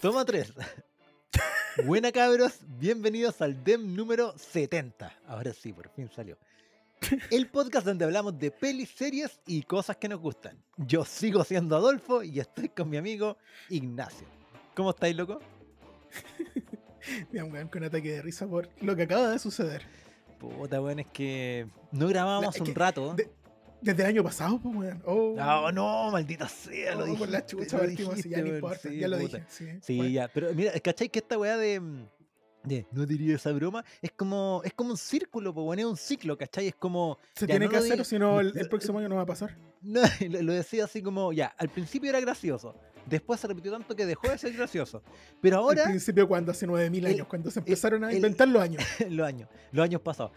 Toma 3. Buena cabros, bienvenidos al DEM número 70. Ahora sí, por fin salió. El podcast donde hablamos de pelis, series y cosas que nos gustan. Yo sigo siendo Adolfo y estoy con mi amigo Ignacio. ¿Cómo estáis, loco? Me un con ataque de risa por lo que acaba de suceder. Puta, weón, es que no grabábamos La- es un que rato. de- Desde el año pasado, pues, weón. Oh, No, no, maldita sea, lo oh, dije. por la chucha partimos así, ya importa, ya lo dije. Sí, Sí, Bueno, ya, pero mira, ¿cachai que esta weá de, de no diría esa broma? Es como, es como un círculo, pues bueno, es un ciclo, ¿cachai? Es como, Se tiene no que lo hacer, si no, el, próximo año no va a pasar. no, lo, lo decía así como, ya, al principio era gracioso, después se repitió tanto que dejó de ser gracioso, pero Al ahora, principio, cuando hace 9000 el- años, cuando se empezaron a el- inventar los años. los años, los años pasados,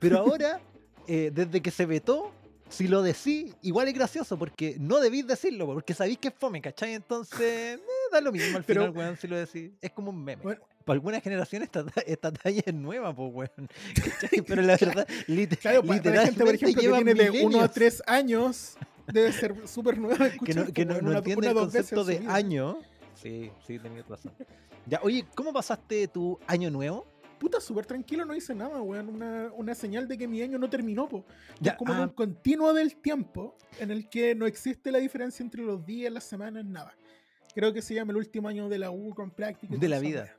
pero ahora, eh, desde que se vetó, si lo decís, igual es gracioso, porque no debís decirlo, porque sabéis que es fome, ¿cachai? Entonces, eh, da lo mismo al Pero- final, weón, si lo decís, es como un meme. Bueno, para algunas generaciones esta, ta- esta talla es nueva, pues, weón. ¿Cachai? Pero la verdad, lit- claro, para, para la gente, por literalmente ejemplo, que tiene de 1 a 3 años, debe ser súper nueva que no, que no, no una- entiende una, el concepto de año. Sí, sí, tenías razón. Ya, oye, ¿cómo pasaste tu año nuevo? Puta, súper tranquilo, no hice nada, weón. Una, una señal de que mi año no terminó, po. Ya, es como ah, un continuo del tiempo en el que no existe la diferencia entre los días, las semanas, nada. Creo que se llama el último año de la U con práctica. De la vida.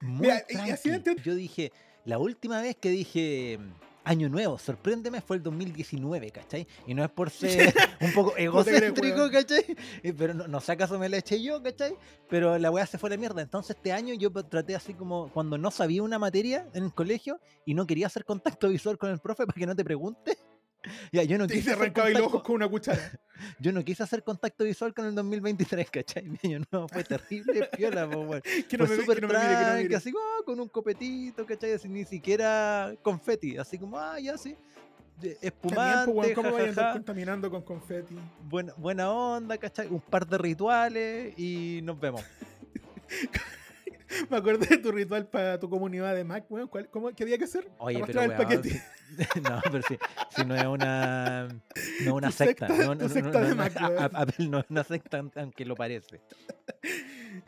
muy Mira, y así Yo dije, la última vez que dije año nuevo, sorpréndeme, fue el 2019, ¿cachai? Y no es por ser un poco egocéntrico. ¿cachai? Eh, Pero no, no sé acaso me la eché yo, ¿cachai? Pero la weá se fue a la mierda. Entonces este año yo traté así como cuando no sabía una materia en el colegio y no quería hacer contacto visual con el profe para que no te pregunte. Ya, yo no Y quise se hacer arrancaba contacto- ojos con una cuchara. yo no quise hacer contacto visual con el 2023, ¿cachai? Mi año nuevo fue terrible, piola, po, weón. Que no Fue me, súper que no me mire, que no mire. así como ah, con un copetito, ¿cachai? Así, ni siquiera confeti, así como, ah, ya sí. Espumante, ¿Cómo vayan a jajaja, contaminando con confeti? buena, buena onda, ¿cachai? Un par de rituales y nos vemos. Me acordé de tu ritual para tu comunidad de Mac, weón. ¿Cuál- cómo, ¿Qué había que hacer? Oye, pero el weón, paquete. no, pero si, si no es una, no es una secta, secta- no, no, no, secta no, de no, Mac, a- a- Apple no es una secta, aunque lo parece.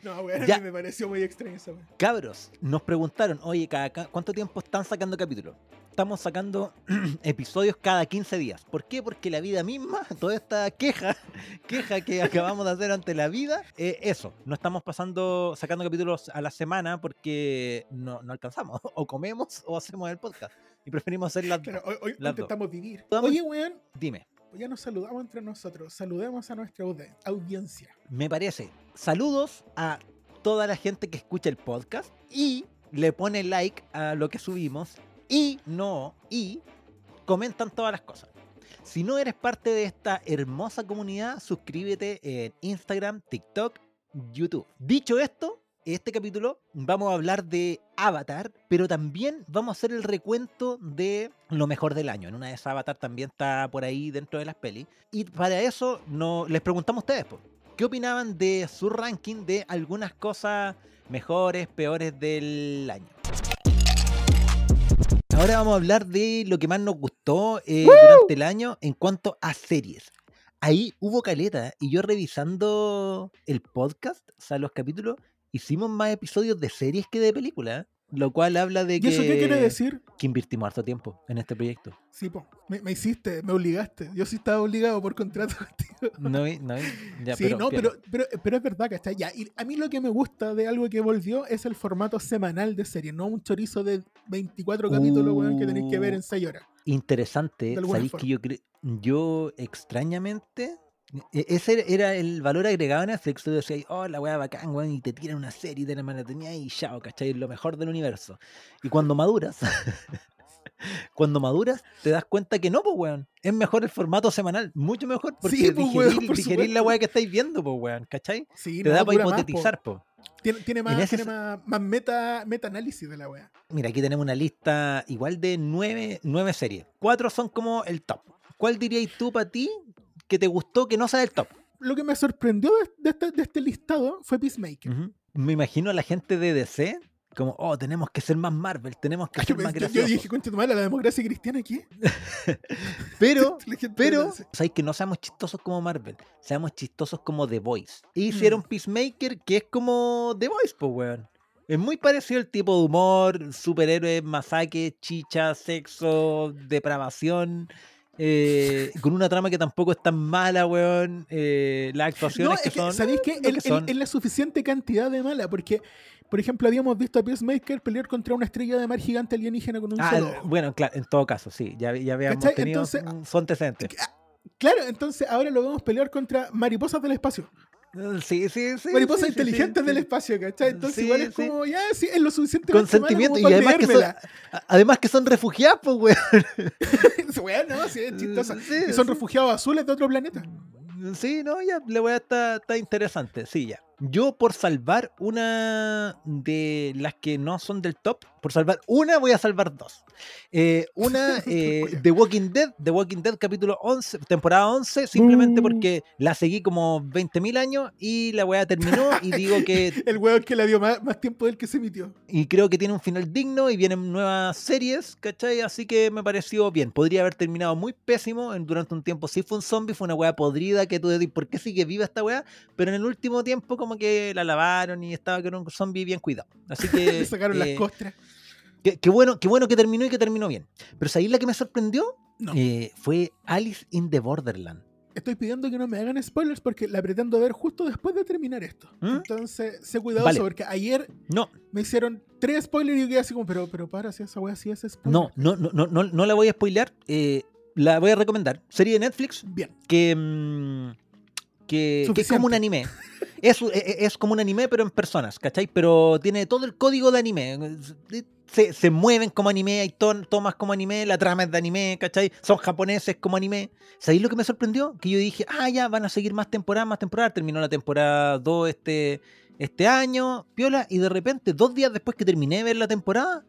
No, weón, Ya. a mí me pareció muy extraño esa. Cabros, nos preguntaron, oye, cada, ca- ¿cuánto tiempo están sacando capítulos? Estamos sacando episodios cada 15 días. ¿Por qué? Porque la vida misma, toda esta queja, queja que acabamos de hacer ante la vida, eh, eso, no estamos pasando, sacando capítulos a la semana porque no, no alcanzamos, o comemos o hacemos el podcast. Y preferimos hacer las dos. hoy, hoy Las dos. intentamos vivir. Oye, weón, Dime, ya nos saludamos entre nosotros. Saludemos a nuestra audi- audiencia. me parece. Saludos a toda la gente que escucha el podcast y le pone like a lo que subimos y no, y comentan todas las cosas. Si no eres parte de esta hermosa comunidad, suscríbete en Instagram, TikTok, YouTube. Dicho esto, este capítulo vamos a hablar de Avatar, pero también vamos a hacer el recuento de lo mejor del año. En una de esas Avatar también está por ahí dentro de las pelis. Y para eso no, les preguntamos a ustedes, po, ¿qué opinaban de su ranking de algunas cosas mejores, peores del año? Ahora vamos a hablar de lo que más nos gustó eh, durante el año en cuanto a series. Ahí hubo caleta y yo revisando el podcast, o sea, los capítulos, hicimos más episodios de series que de películas, lo cual habla de ¿Y que, eso qué quiere decir? que invertimos harto tiempo en este proyecto. Sí, po, me, me hiciste, me obligaste. Yo sí estaba obligado por contrato contigo. No, no, ya, sí, no, piola. pero, pero, pero es verdad, ¿cachai? Ya, y a mí lo que me gusta de algo que volvió es el formato semanal de serie, no un chorizo de 24 capítulos, weón, que tenéis que ver en 6 horas. interesante. Sabéis que yo cre- yo extrañamente ese era el valor agregado en Netflix. Tú decías, oh, la weá bacán, weón, y te tiran una serie de la maratonía y chao, ¿cachai? Lo mejor del universo. Y cuando maduras, cuando maduras, te das cuenta que no, pues, weón. Es mejor el formato semanal, mucho mejor, porque Sí, pues, digerís, weón, por digerís la weá que estáis viendo, pues, weón, ¿cachai? Sí, Te no, da para hipotetizar, pues. Tiene, tiene más, tiene más, más meta, meta-análisis de la wea. Mira, aquí tenemos una lista igual de nueve, nueve series. Cuatro son como el top. ¿Cuál dirías tú para ti que te gustó que no sea el top? Lo que me sorprendió de, de este, de este listado fue Peacemaker. Ujú. Me imagino a la gente de DC Como, oh, tenemos que ser más Marvel, tenemos que Ay, ser yo, más pensé- yo graciosos. dije, concha tu madre, la democracia cristiana aquí. Pero, pero, dice, sabéis que no seamos chistosos como Marvel, seamos chistosos como The Voice. Y hicieron Mm. Peacemaker, que es como The Voice, pues, weón. Es muy parecido el tipo de humor, superhéroes, masacre, chicha, sexo, depravación, eh, con una trama que tampoco es tan mala, weón. eh, las No, actuaciones es que que, son. ¿sabéis que son. en la suficiente cantidad de mala, porque, por ejemplo, habíamos visto a Peacemaker pelear contra una estrella de mar gigante alienígena con un Ah, solo bueno, claro, en todo caso, sí, ya, ya habíamos ¿Cachai? tenido Entonces, un- su antecedente. Claro, entonces ahora lo vemos pelear contra mariposas del espacio. Sí, sí, sí. mariposas sí, inteligentes sí, del espacio, ¿cachai? Entonces igual es como, ya, sí, es lo suficientemente Con sentimiento y además que, son, además que son refugiados, pues, weón. Weón, no, sí, es chistosa. Y son refugiados azules de otro planeta. Sí, no, ya, la weá está, está interesante, sí, ya. Yo por salvar una de las que no son del top, por salvar una voy a salvar dos. Eh, una, eh. The Walking Dead, The Walking Dead capítulo 11, temporada 11, simplemente Uh. porque la seguí como 20.000 años y la weá terminó y digo que El weón que la vio más, más tiempo del que se emitió. y creo que tiene un final digno y vienen nuevas series, ¿cachai? Así que me pareció bien. Podría haber terminado muy pésimo. en- durante un tiempo sí fue un zombie, fue una weá podrida que tú decís, ¿por qué sigue viva esta weá? Pero en el último tiempo como que la lavaron y estaba con un zombie bien cuidado. Así que... Le sacaron las eh, costras. qué, bueno, qué bueno que terminó y que terminó bien. Pero ahí la que me sorprendió No. eh, fue Alice in the Borderland. Estoy pidiendo que no me hagan spoilers porque la pretendo ver justo después de terminar esto. ¿Mm? Entonces, sé cuidadoso Vale. porque ayer No, me hicieron tres spoilers y yo quedé así como, pero, pero para, si esa wea sí es spoiler. no, no, no, no, no, no la voy a spoilear. eh, la voy a recomendar. Serie de Netflix Bien. que, mm, que, que es como un anime. Es, es, es como un anime, pero en personas, ¿cachai? Pero tiene todo el código de anime. Se, se mueven como anime, hay ton- tomas como anime, la trama es de anime, ¿cachai? Son japoneses como anime. ¿Sabéis lo que me sorprendió? Que yo dije, ah, ya, van a seguir más temporadas, más temporadas. Terminó la temporada 2 este, este año, piola, y de repente, dos días después que terminé de ver la temporada,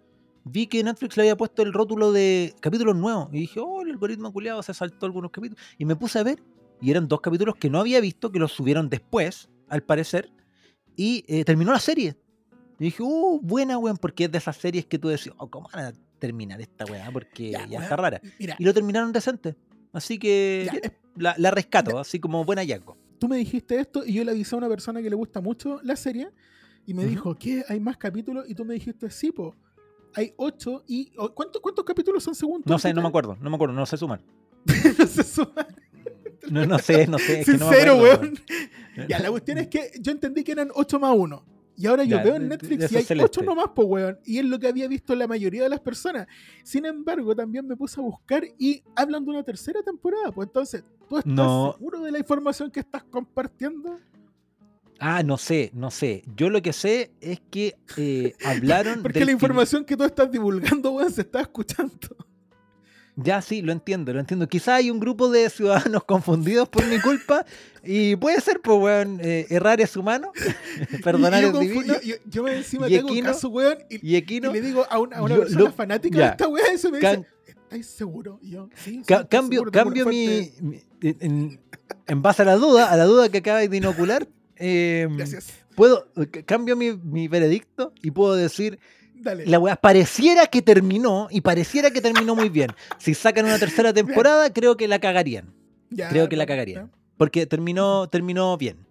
vi que Netflix le había puesto el rótulo de capítulos nuevos. Y dije, oh, el algoritmo culiado se saltó algunos capítulos. Y me puse a ver, y eran dos capítulos que no había visto, que los subieron después, al parecer, y eh, terminó la serie. Y dije, uh, buena, weón, porque es de esas series que tú decís, oh, ¿cómo van a terminar esta weá? Porque ya, Ya, está rara. Mira, Y lo terminaron decente. Así que ya, la, la rescato, así como buen hallazgo. tú me dijiste esto y yo le avisé a una persona que le gusta mucho la serie y me dijo, ¿qué? ¿Hay más capítulos? Y tú me dijiste, sí, po. Hay ocho y... ¿cuántos, ¿Cuántos capítulos son según tú No sé, no me acuerdo, no me acuerdo, no sé sumar. no se suman. No, no sé, no sé. es que no Sincero, weón. Ya, la cuestión es que yo entendí que eran 8 más 1. Y ahora yo Ya, veo en Netflix y hay es celeste. 8 nomás, pues, weón. Y es lo que había visto la mayoría de las personas. Sin embargo, también me puse a buscar y hablan de una tercera temporada. Pues entonces, ¿tú estás No. seguro de la información que estás compartiendo? Ah, no sé, no sé. Yo lo que sé es que eh, hablaron Porque la información que tú estás divulgando, weón, se está escuchando. Ya sí, lo entiendo, lo entiendo. Quizá hay un grupo de ciudadanos confundidos por mi culpa y puede ser, pues, weón, eh, errar es humano, perdonar es divino. yo, yo- me encima Y te hago Equino, caso, weón, y, Y y Equino, le digo a una, a una yo persona lo- fanática ya. de esta weá se me Can- dice, ¿estáis seguro? Y yo, sí, sí, ca- cambio, seguro, tengo cambio mi, en, en base a la duda, a la duda que acabáis de inocular, eh, Gracias. puedo, c- cambio mi, mi veredicto y puedo decir, Dale. la weá pareciera que terminó y pareciera que terminó muy bien. Si sacan una tercera temporada, creo que la cagarían. Ya, creo que la cagarían. Porque terminó, terminó bien.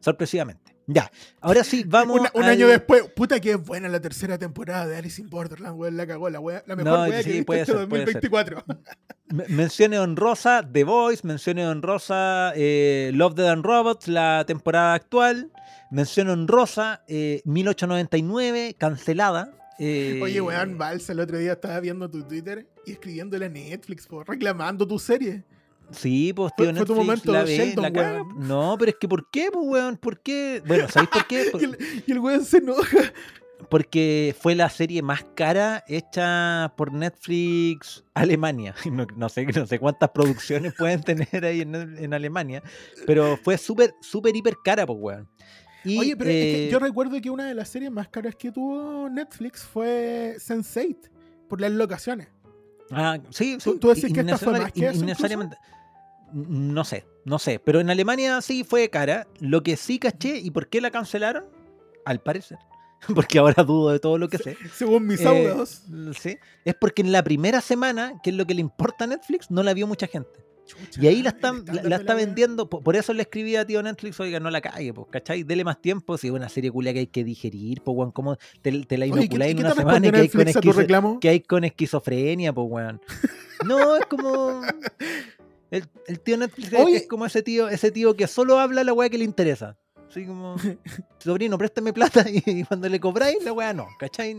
Sorpresivamente. Ya. Ahora sí, vamos. Un, un al- año después, puta que es buena la tercera temporada de Alice in Borderland, weón, la cagó la wea, la mejor No, wea sí, que puede este ser, puede ser. 2024. Me- Menciones honrosa The Voice, menciones honrosa eh, Love, Dead and Robots, la temporada actual. Mención honrosa eh, 1899, cancelada. Eh, Oye, weón, Balsa, el otro día estaba viendo tu Twitter y escribiéndole a Netflix, po, reclamando tu serie. Sí, pues Fue- tío, fue tu Netflix momento la ve, Sheldon, la caga. No, pero es que ¿por qué, pues, weón? ¿Por qué? Bueno, ¿sabéis por qué? Por- Y el, y el weón se enoja. Porque fue la serie más cara hecha por Netflix Alemania. No, no sé, no sé cuántas producciones pueden tener ahí en, en Alemania, pero fue súper, súper, hiper cara, pues, weón. Y, Oye, pero es que eh, yo recuerdo que una de las series más caras que tuvo Netflix fue Sense8, por las locaciones. ah, sí, ¿Tú- sí, tú decís que esta fue más que eso innecesariamente- No sé, no sé, pero en Alemania sí fue cara. Lo que sí caché y por qué la cancelaron, al parecer, porque ahora dudo de todo lo que sé. Según mis Eh, audios. sí, es porque en la primera semana, que es lo que le importa a Netflix, no la vio mucha gente. Chucha, Y ahí la, están, la, está vendiendo, po- por, eso le escribí a tío Netflix, oiga, no la cague, pues, ¿cachai? Dele más tiempo, si es una serie culia que hay que digerir, pues, weón, como te, te la Oye, ¿qué- inoculáis ¿y en una semana que hay, con esquizo- que hay con esquizofrenia, pues, weón. No, es como... El, el tío Netflix es- Oye. es como ese tío, ese tío que solo habla la weá que le interesa. Así como, sobrino, préstame plata y cuando le cobráis, la weá no, ¿cachai?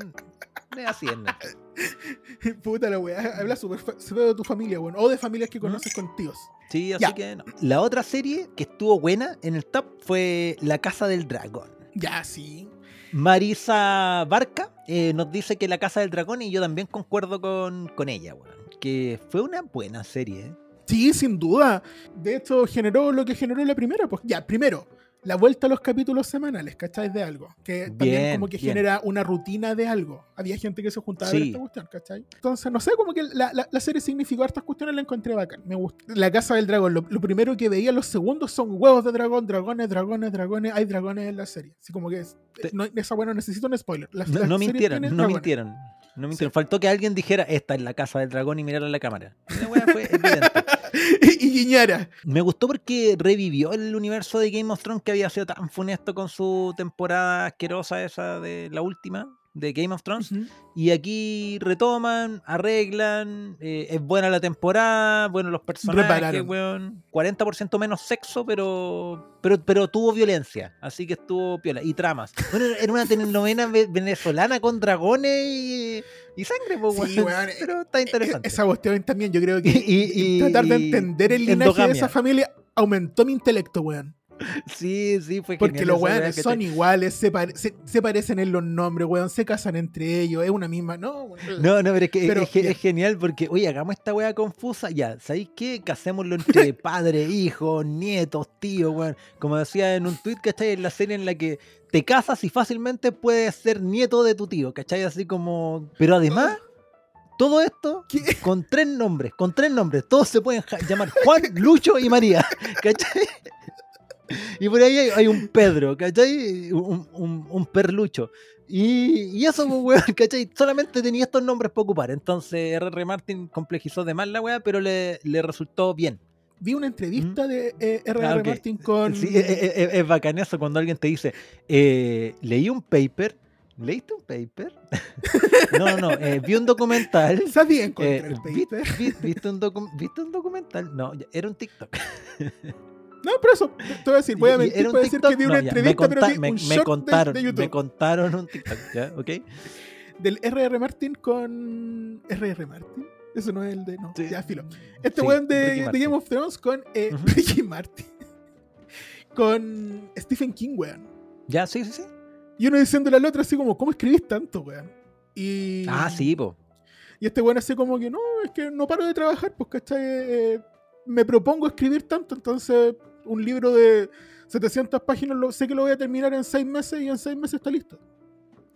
Es así es Netflix. Puta la weá. Habla súper de tu familia, weón. O de familias que conoces con tíos. Sí, así Ya. que no. La otra serie que estuvo buena en el top fue La Casa del Dragón. Ya, sí. Marisa Barca eh, nos dice que La Casa del Dragón y yo también concuerdo con, con ella, weón. Que fue una buena serie. ¿eh? Sí, sin duda. De hecho, generó lo que generó la primera. Pues ya, primero, la vuelta a los capítulos semanales, ¿cacháis? De algo. Que también Bien, como que bien. genera una rutina de algo. Había gente que se juntaba a ver Sí. esta cuestión, ¿cachai? Entonces, no sé, como que la, la- la serie significó hartas cuestiones, la encontré bacán. Me gusta. La Casa del Dragón, lo, lo primero que veía, los segundos son huevos de dragón, dragones, dragones, dragones. Hay dragones en la serie. Así como que es- Te- no, esa bueno necesito un spoiler. La- No, la no serie mintieron, no dragones. mintieron. No mintieron. Faltó que alguien dijera, esta es la Casa del Dragón y mirara a la cámara. La weá fue evidente. Me gustó porque revivió el universo de Game of Thrones que había sido tan funesto con su temporada asquerosa esa de la última de Game of Thrones. Y aquí retoman, arreglan, eh, es buena la temporada, bueno los personajes, Repararon. weón. 40% menos sexo, pero, pero pero tuvo violencia, así que estuvo piola. Y tramas. Bueno, era una telenovela ve- venezolana con dragones y, y sangre, pues, Sí, weón. Pero está interesante. Esa cuestión también, yo creo que Y- y- tratar de entender el linaje de esa familia aumentó mi intelecto, weón. Sí, sí, fue Porque los weones son iguales, se, pare- se- se parecen en los nombres, weón, se casan entre ellos, es una misma. No. No, no, pero es que Pero, es, genial porque, oye, hagamos esta weá confusa. Ya, ¿sabéis qué? Casémoslo entre padres, hijos, nietos, tíos, weón. Como decía en un tweet, ¿cachai? En la serie en la que te casas y fácilmente puedes ser nieto de tu tío, ¿cachai? Así como. Pero además, todo esto ¿Qué? con tres nombres, con tres nombres. Todos se pueden llamar Juan, Lucho y María, ¿cachai? Y por ahí hay, hay un Pedro, ¿cachai? Un, un, un perlucho. Y, y eso, pues, weón, ¿cachai? Solamente tenía estos nombres para ocupar. Entonces, R.R. Martin complejizó de más la weá, pero le, le resultó bien. Vi una entrevista de eh, R.R. Ah, ok. Martin con. Sí, es, es- es- es bacán eso cuando alguien te dice, eh, leí un paper. ¿Leíste un paper? no, no, eh, vi un documental. ¿Sabía encontrar Eh, el vi- paper? vi- ¿viste, un docu- ¿Viste un documental? No, era un TikTok. No, pero eso, te te voy a decir, voy a mentir un para decir que vi no, una ya, me entrevista, pero conta- vi me, un me short contaron, de, me YouTube contaron un TikTok, ¿ya? ¿Ok? del R.R. Martin con. R.R. Martin. Eso no es el de. No, Sí. ya, filo. Este Sí, weón de, de. Game of Thrones con eh. Ricky Martin. con Stephen King, weón. Ya, sí, sí, sí. Y uno diciéndole al otro así como, ¿cómo escribís tanto, weón? Y, Ah, sí, po. y este weón así como que, no, es que no paro de trabajar, pues, ¿cachai? Eh, me propongo escribir tanto, entonces un libro de 700 páginas lo, sé que lo voy a terminar en 6 meses y en 6 meses está listo.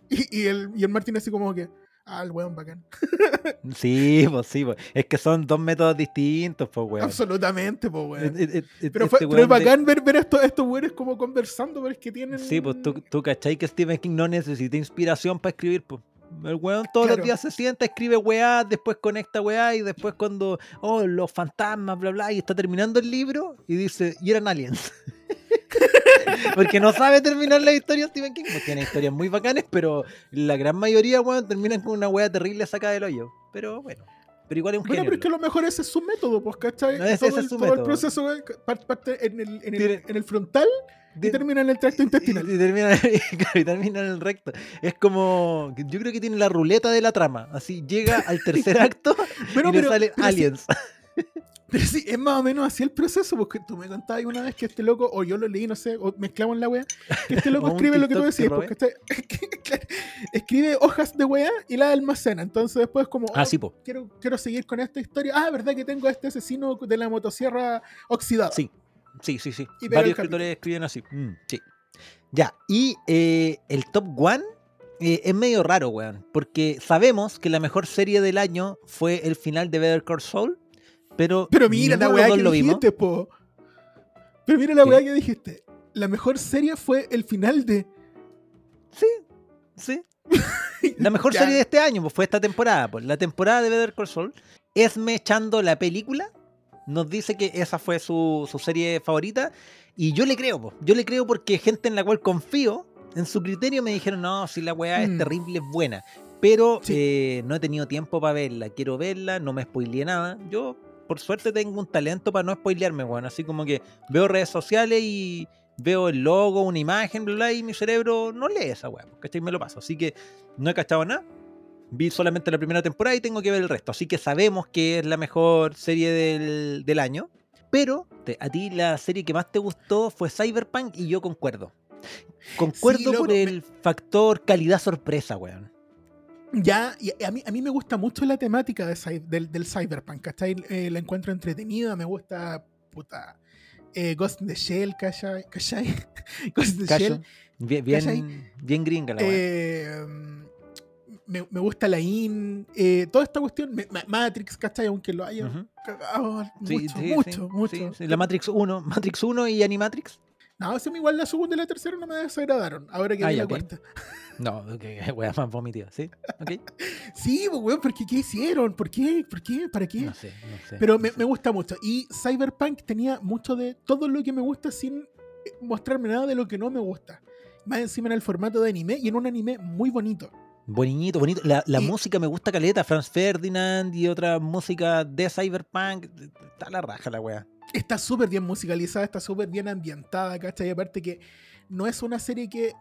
Y, y el, y el Martín así como que, ah, el weón bacán. Sí, pues sí, po. Es que son dos métodos distintos, pues, weón. Absolutamente, pues, weón. Eh, eh, eh, Pero, fue, este pero es de- bacán ver, ver a estos, estos weones como conversando, pero es que tienen... Sí, pues tú, tú cachai que Stephen King no necesita inspiración para escribir, pues. El weón todos Claro. los días se sienta, escribe weá, después conecta weá y después cuando, oh, los fantasmas, bla, bla, y está terminando el libro y dice, y eran aliens. Porque no sabe terminar la historia Stephen King, pues tiene historias muy bacanes, pero la gran mayoría, weón, terminan con una weá terrible sacada del hoyo. Pero bueno, pero igual es un Bueno, genio. pero es que a lo mejor ese es su método, pues, ¿cachai? No, ese- todo ese el, es su todo el método. proceso parte, en, el, en, el, Tiene- en el frontal y termina en el tracto intestinal. Y, y termina, y termina en el recto. Es como. Yo creo que tiene la ruleta de la trama. Así llega al tercer acto y le sale pero Aliens. pero sí, es más o menos así el proceso, porque tú me contabas una vez que este loco, o yo lo leí, no sé, o mezclamos la wea, que este loco escribe lo que tú robé. porque este- escribe hojas de wea y la almacena. Entonces después como, Ah, oh, sí, po. quiero, quiero seguir con esta historia. Ah, ¿verdad que tengo a este asesino de la motosierra oxidada? Sí, sí, sí, sí. Y Varios escritores escriben así. Mm, sí. Ya, y eh, el top one eh, es medio raro, weón. Porque sabemos que la mejor serie del año fue el final de Better Call Saul. Pero, Pero mira la weá que vimos. dijiste, po. Pero mira la ¿Qué? weá que dijiste. La mejor serie fue el final de. Sí, Sí. La mejor serie de este año pues, fue esta temporada. Pues. La temporada de Better Call Saul. Esme echando la película nos dice que esa fue su, su serie favorita. Y yo le creo, pues. yo le creo porque gente en la cual confío, en su criterio me dijeron, no, si la weá es Mm. terrible, es buena. Pero Sí. eh, no he tenido tiempo para verla. Quiero verla, no me spoileé nada. Yo, por suerte, tengo un talento para no spoilearme, weón. Así como que veo redes sociales y veo el logo, una imagen, bla, bla, y mi cerebro no lee esa weá, ¿cachai? Me lo paso. Así que no he cachado nada. Vi solamente la primera temporada y tengo que ver el resto. Así que sabemos que es la mejor serie del, del año. Pero te- a ti la serie que más te gustó fue Cyberpunk y yo concuerdo. Concuerdo Sí, loco, por me- el factor calidad sorpresa, weón. Ya, y a mí, a mí me gusta mucho la temática de del, del cyberpunk, ¿cachai? Eh, la encuentro entretenida, me gusta, puta, eh, Ghost in the Shell, ¿cachai? ¿cachai? Ghost in the Cacho. Shell. Bien, bien, bien gringa la. Eh, me, me gusta la IN, toda esta cuestión, me- Matrix, ¿cachai? Aunque lo haya Ujú. cagado Sí, mucho, sí, mucho, sí, mucho. La Matrix 1, Matrix 1 y Animatrix. No, sí, igual la segunda y la tercera no me desagradaron, ahora que Ah, vi la cuarta. No, ok, weá más vomitiva, ¿sí? Ok. Sí, pues, weón, ¿por qué? ¿Qué hicieron? ¿Por qué? ¿Por qué? ¿Para qué? No sé, no sé. Pero no me, sé. me gusta mucho. Y Cyberpunk tenía mucho de todo lo que me gusta sin eh, mostrarme nada de lo que no me gusta. Más encima en el formato de anime y en un anime muy bonito. Bonito, bonito. La, la Y- música me gusta caleta, Franz Ferdinand y otra música de Cyberpunk. Está la raja la weá. Está súper bien musicalizada, está súper bien ambientada, ¿cachai? Y aparte que no es una serie que...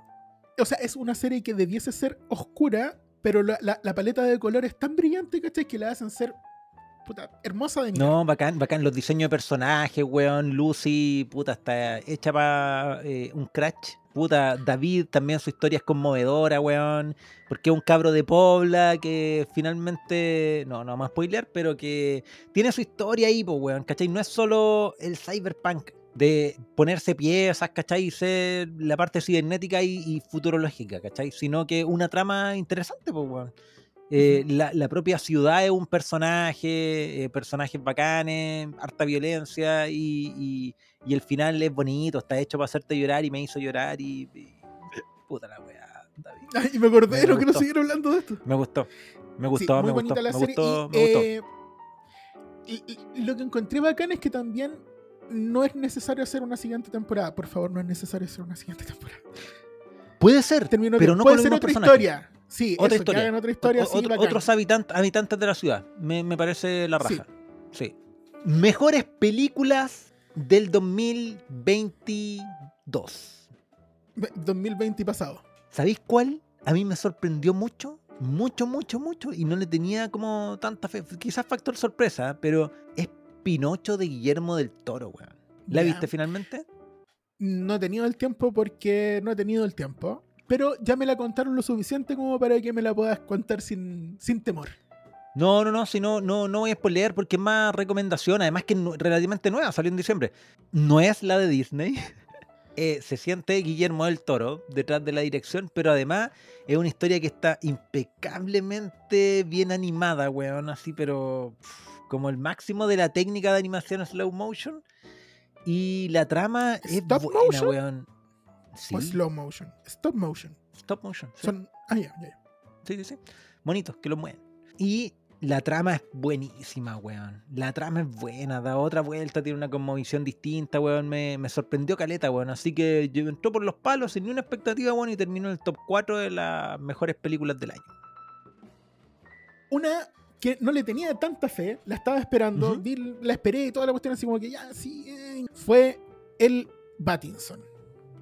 O sea, es una serie que debiese ser oscura, pero la, la- la paleta de colores es tan brillante, ¿cachai? Que la hacen ser puta, hermosa de mirar. No, bacán, bacán. Los diseños de personajes, weón. Lucy, puta, está hecha para un crash. Puta, David también su historia es conmovedora, weón. Porque es un cabro de Pobla que finalmente, no, no vamos a spoilear, pero que tiene su historia ahí, weón, ¿cachai? No es solo el cyberpunk de ponerse piezas, ¿cachai? Y ser la parte cibernética y, y futurológica, ¿cachai? Sino que una trama interesante, weón. Eh, la, la propia ciudad es un personaje, eh, personajes bacanes, harta violencia y, y- y el final es bonito, está hecho para hacerte llorar y me hizo llorar y... y- puta la weá, David. Ay, y me acordé, Me no quiero seguir hablando de esto. Me gustó, me Sí, gustó, muy me gustó, la me serie. gustó, y, me gustó. eh, lo que encontré bacán es que también no es necesario hacer una siguiente temporada. Por favor, no es necesario hacer una siguiente temporada. Puede ser, Terminó pero no Puede con ser otra historia. Sí, Otra eso, historia. que hagan otra historia. O- sí, otro- bacán. otros habitantes, habitantes de la ciudad. Me, me parece la raja. Sí. Mejores películas del 2022. 2020 pasado. ¿Sabéis cuál? A mí me sorprendió mucho, mucho, mucho, mucho, y no le tenía como tanta fe. Quizás factor sorpresa, pero es Pinocho de Guillermo del Toro, weón. ¿La viste finalmente? No he tenido el tiempo porque no he tenido el tiempo. Pero ya me la contaron lo suficiente como para que me la puedas contar sin, sin temor. No, no, no, si no, no, no voy a spoilear porque es más recomendación, además que es nu- relativamente nueva, salió en diciembre. No es la de Disney. Eh, se siente Guillermo del Toro detrás de la dirección, pero además es una historia que está impecablemente bien animada, weón, así, pero pff, como el máximo de la técnica de animación slow motion. Y la trama es ¿Stop buena, motion? weón. Sí, O slow motion. Stop motion. stop motion. sí. Son. Ah, ya. Sí, sí, sí. Bonitos, que lo mueven. Y la trama es buenísima, weón. La trama es buena, da otra vuelta, tiene una conmovisión distinta, weón. Me, me sorprendió caleta, weón. Así que yo entró por los palos sin ni una expectativa, weón, y terminó en el top 4 de las mejores películas del año. Una que no le tenía tanta fe, la estaba esperando, vi- la esperé y toda la cuestión así como que ya, sí. eh, Fue el Batinson.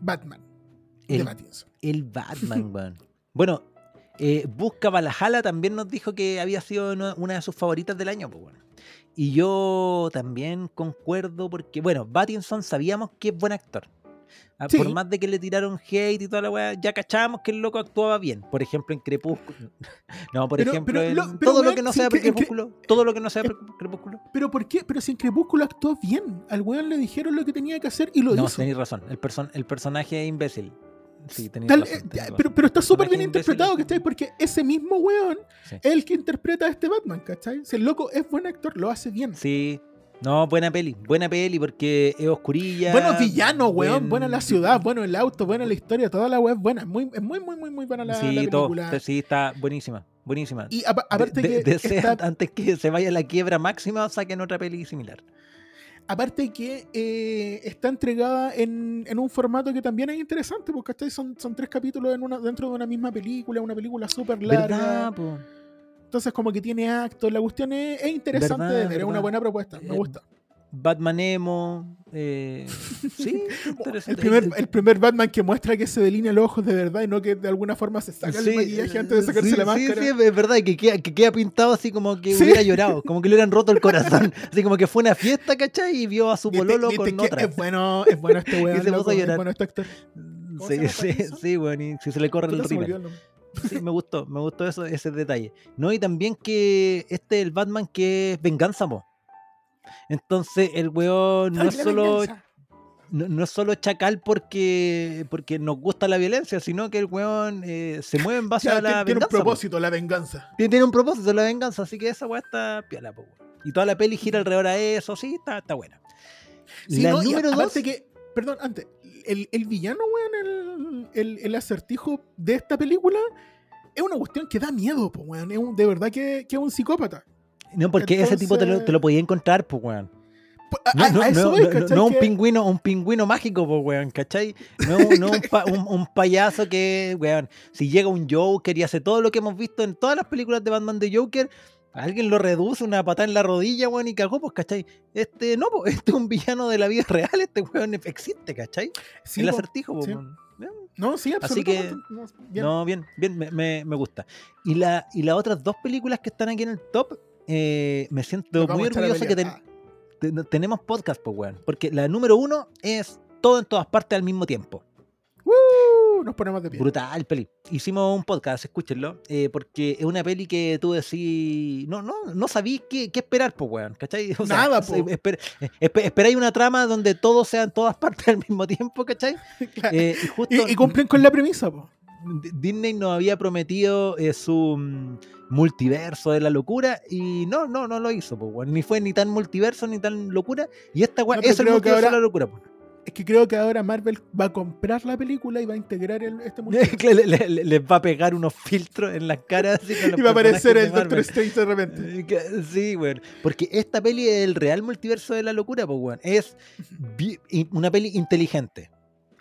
Batman. de El, el Batman. Bueno, eh, Busca Valhalla también nos dijo que había sido una de sus favoritas del año, pues, weón. Y yo también concuerdo porque, bueno, Pattinson sabíamos que es buen actor. Ah, Sí. Por más de que le tiraron hate y toda la weá, ya cachábamos que el loco actuaba bien. Por ejemplo, en Crepúsculo. No, por Pero- ejemplo, pero en lo- pero todo lo que no sea Crepúsculo. Todo lo que no sea Crepúsculo. Pero ¿por qué? Pero si en Crepúsculo actuó bien. Al weón le dijeron lo que tenía que hacer y lo No, hizo. tenéis razón. El, person- el personaje es imbécil. Sí, Tal- razón, eh, razón. pero, pero está súper bien interpretado, ¿cachai? Porque ese mismo weón Sí. es el que interpreta a este Batman, ¿cachai? Si el loco es buen actor, lo hace bien. Sí, No, buena peli, buena peli porque es oscurilla. Buenos villanos, weón. buen- Buena la ciudad, bueno el auto, buena la historia, toda la es buena. Muy, es muy, muy, muy, muy buena la, sí, la todo, película. sí, está buenísima, buenísima. Y apa- aparte De- de- que esta- antes que se vaya a la quiebra máxima, saquen otra peli similar. aparte que eh, está entregada en, en un formato que también es interesante, porque son, son tres capítulos en una, dentro de una misma película, una película súper larga. ¿Verdad, po? Entonces como que tiene actos, la cuestión es, es interesante Verdad, de ver, es una buena propuesta, me Eh, gusta. Batman Emo. eh, sí, El primer, el primer Batman que muestra que se delinea los ojos de verdad y no que de alguna forma se saca Sí, el maquillaje antes de sacarse sí, la sí, máscara. Sí, es verdad, que queda, que queda pintado así como que Sí. hubiera llorado, como que le hubieran roto el corazón. Así como que fue una fiesta, ¿cachai? Y vio a su ¿Viste- pololo con que otra. Es bueno, es bueno este weón, Y se puso loco, a es bueno este actor. ¿Cómo se Sí, sí, Pattinson? sí, bueno, y si se le corre el rímel. Sí, me gustó, me gustó eso, ese detalle. No, y también que este es el Batman que es venganza, po. Entonces el weón no es solo venganza. no, no es solo chacal porque, porque nos gusta la violencia, sino que el weón eh, se mueve en base a la tiene, tiene un venganza. po. propósito, la venganza. Tiene, tiene un propósito la venganza, así que esa weá está piola, po. Y toda la peli gira alrededor a eso, sí, está, está buena. Sí, la no, número dos, que, perdón, antes, el, el villano, weón, el, el, el acertijo de esta película es una cuestión que da miedo, po, weón. Es un- de verdad que, que es un psicópata. no, porque ese tipo te lo, te lo podía encontrar, pues, weón. Pues, No, a- no, a no, voy, no, un Que- pingüino, un pingüino mágico, pues, weón, ¿cachai? No, no un, pa- un- un payaso que, weón, si llega un Joker y hace todo lo que hemos visto en todas las películas de Batman de Joker, alguien lo reduce una patada en la rodilla, weón, y cagó, pues, ¿cachai? Este, no, pues, este es un villano de la vida real, este weón existe, ¿cachai? Sí, el acertijo, pues, sí. No, sí, Así que- absolutamente. no, bien. No, bien, bien, me, me- me gusta. Y, la, y las otras dos películas que están aquí en el top, eh, me siento muy orgulloso que ten- Ah, tenemos podcast, pues, weón. Porque la número uno es todo en todas partes al mismo tiempo. ¡Uh! nos ponemos de pie. Brutal peli. Hicimos un podcast, escúchenlo, eh, porque es una peli que tú decís, no, no, no sabís qué, qué esperar, pues, weón, ¿cachai? O sea, Nada, se- po. esper- eh, espe- esperáis una trama donde todo sea en todas partes al mismo tiempo, ¿cachai? Claro. Eh, y justo y, y cumplen con la premisa. D- Disney nos había prometido eh, su mm, multiverso de la locura y no, no, no lo hizo, pues, weón. ni fue ni tan multiverso ni tan locura. Y esta No, pero es el multiverso ahora- de la locura. pues. Es que creo que ahora Marvel va a comprar la película y va a integrar el, este multiverso. le, le- le- les va a pegar unos filtros en las caras. así y va a aparecer el Doctor. Strange de repente. Sí, weón. Porque esta peli es el real multiverso de la locura, pues, weón. Es una peli inteligente,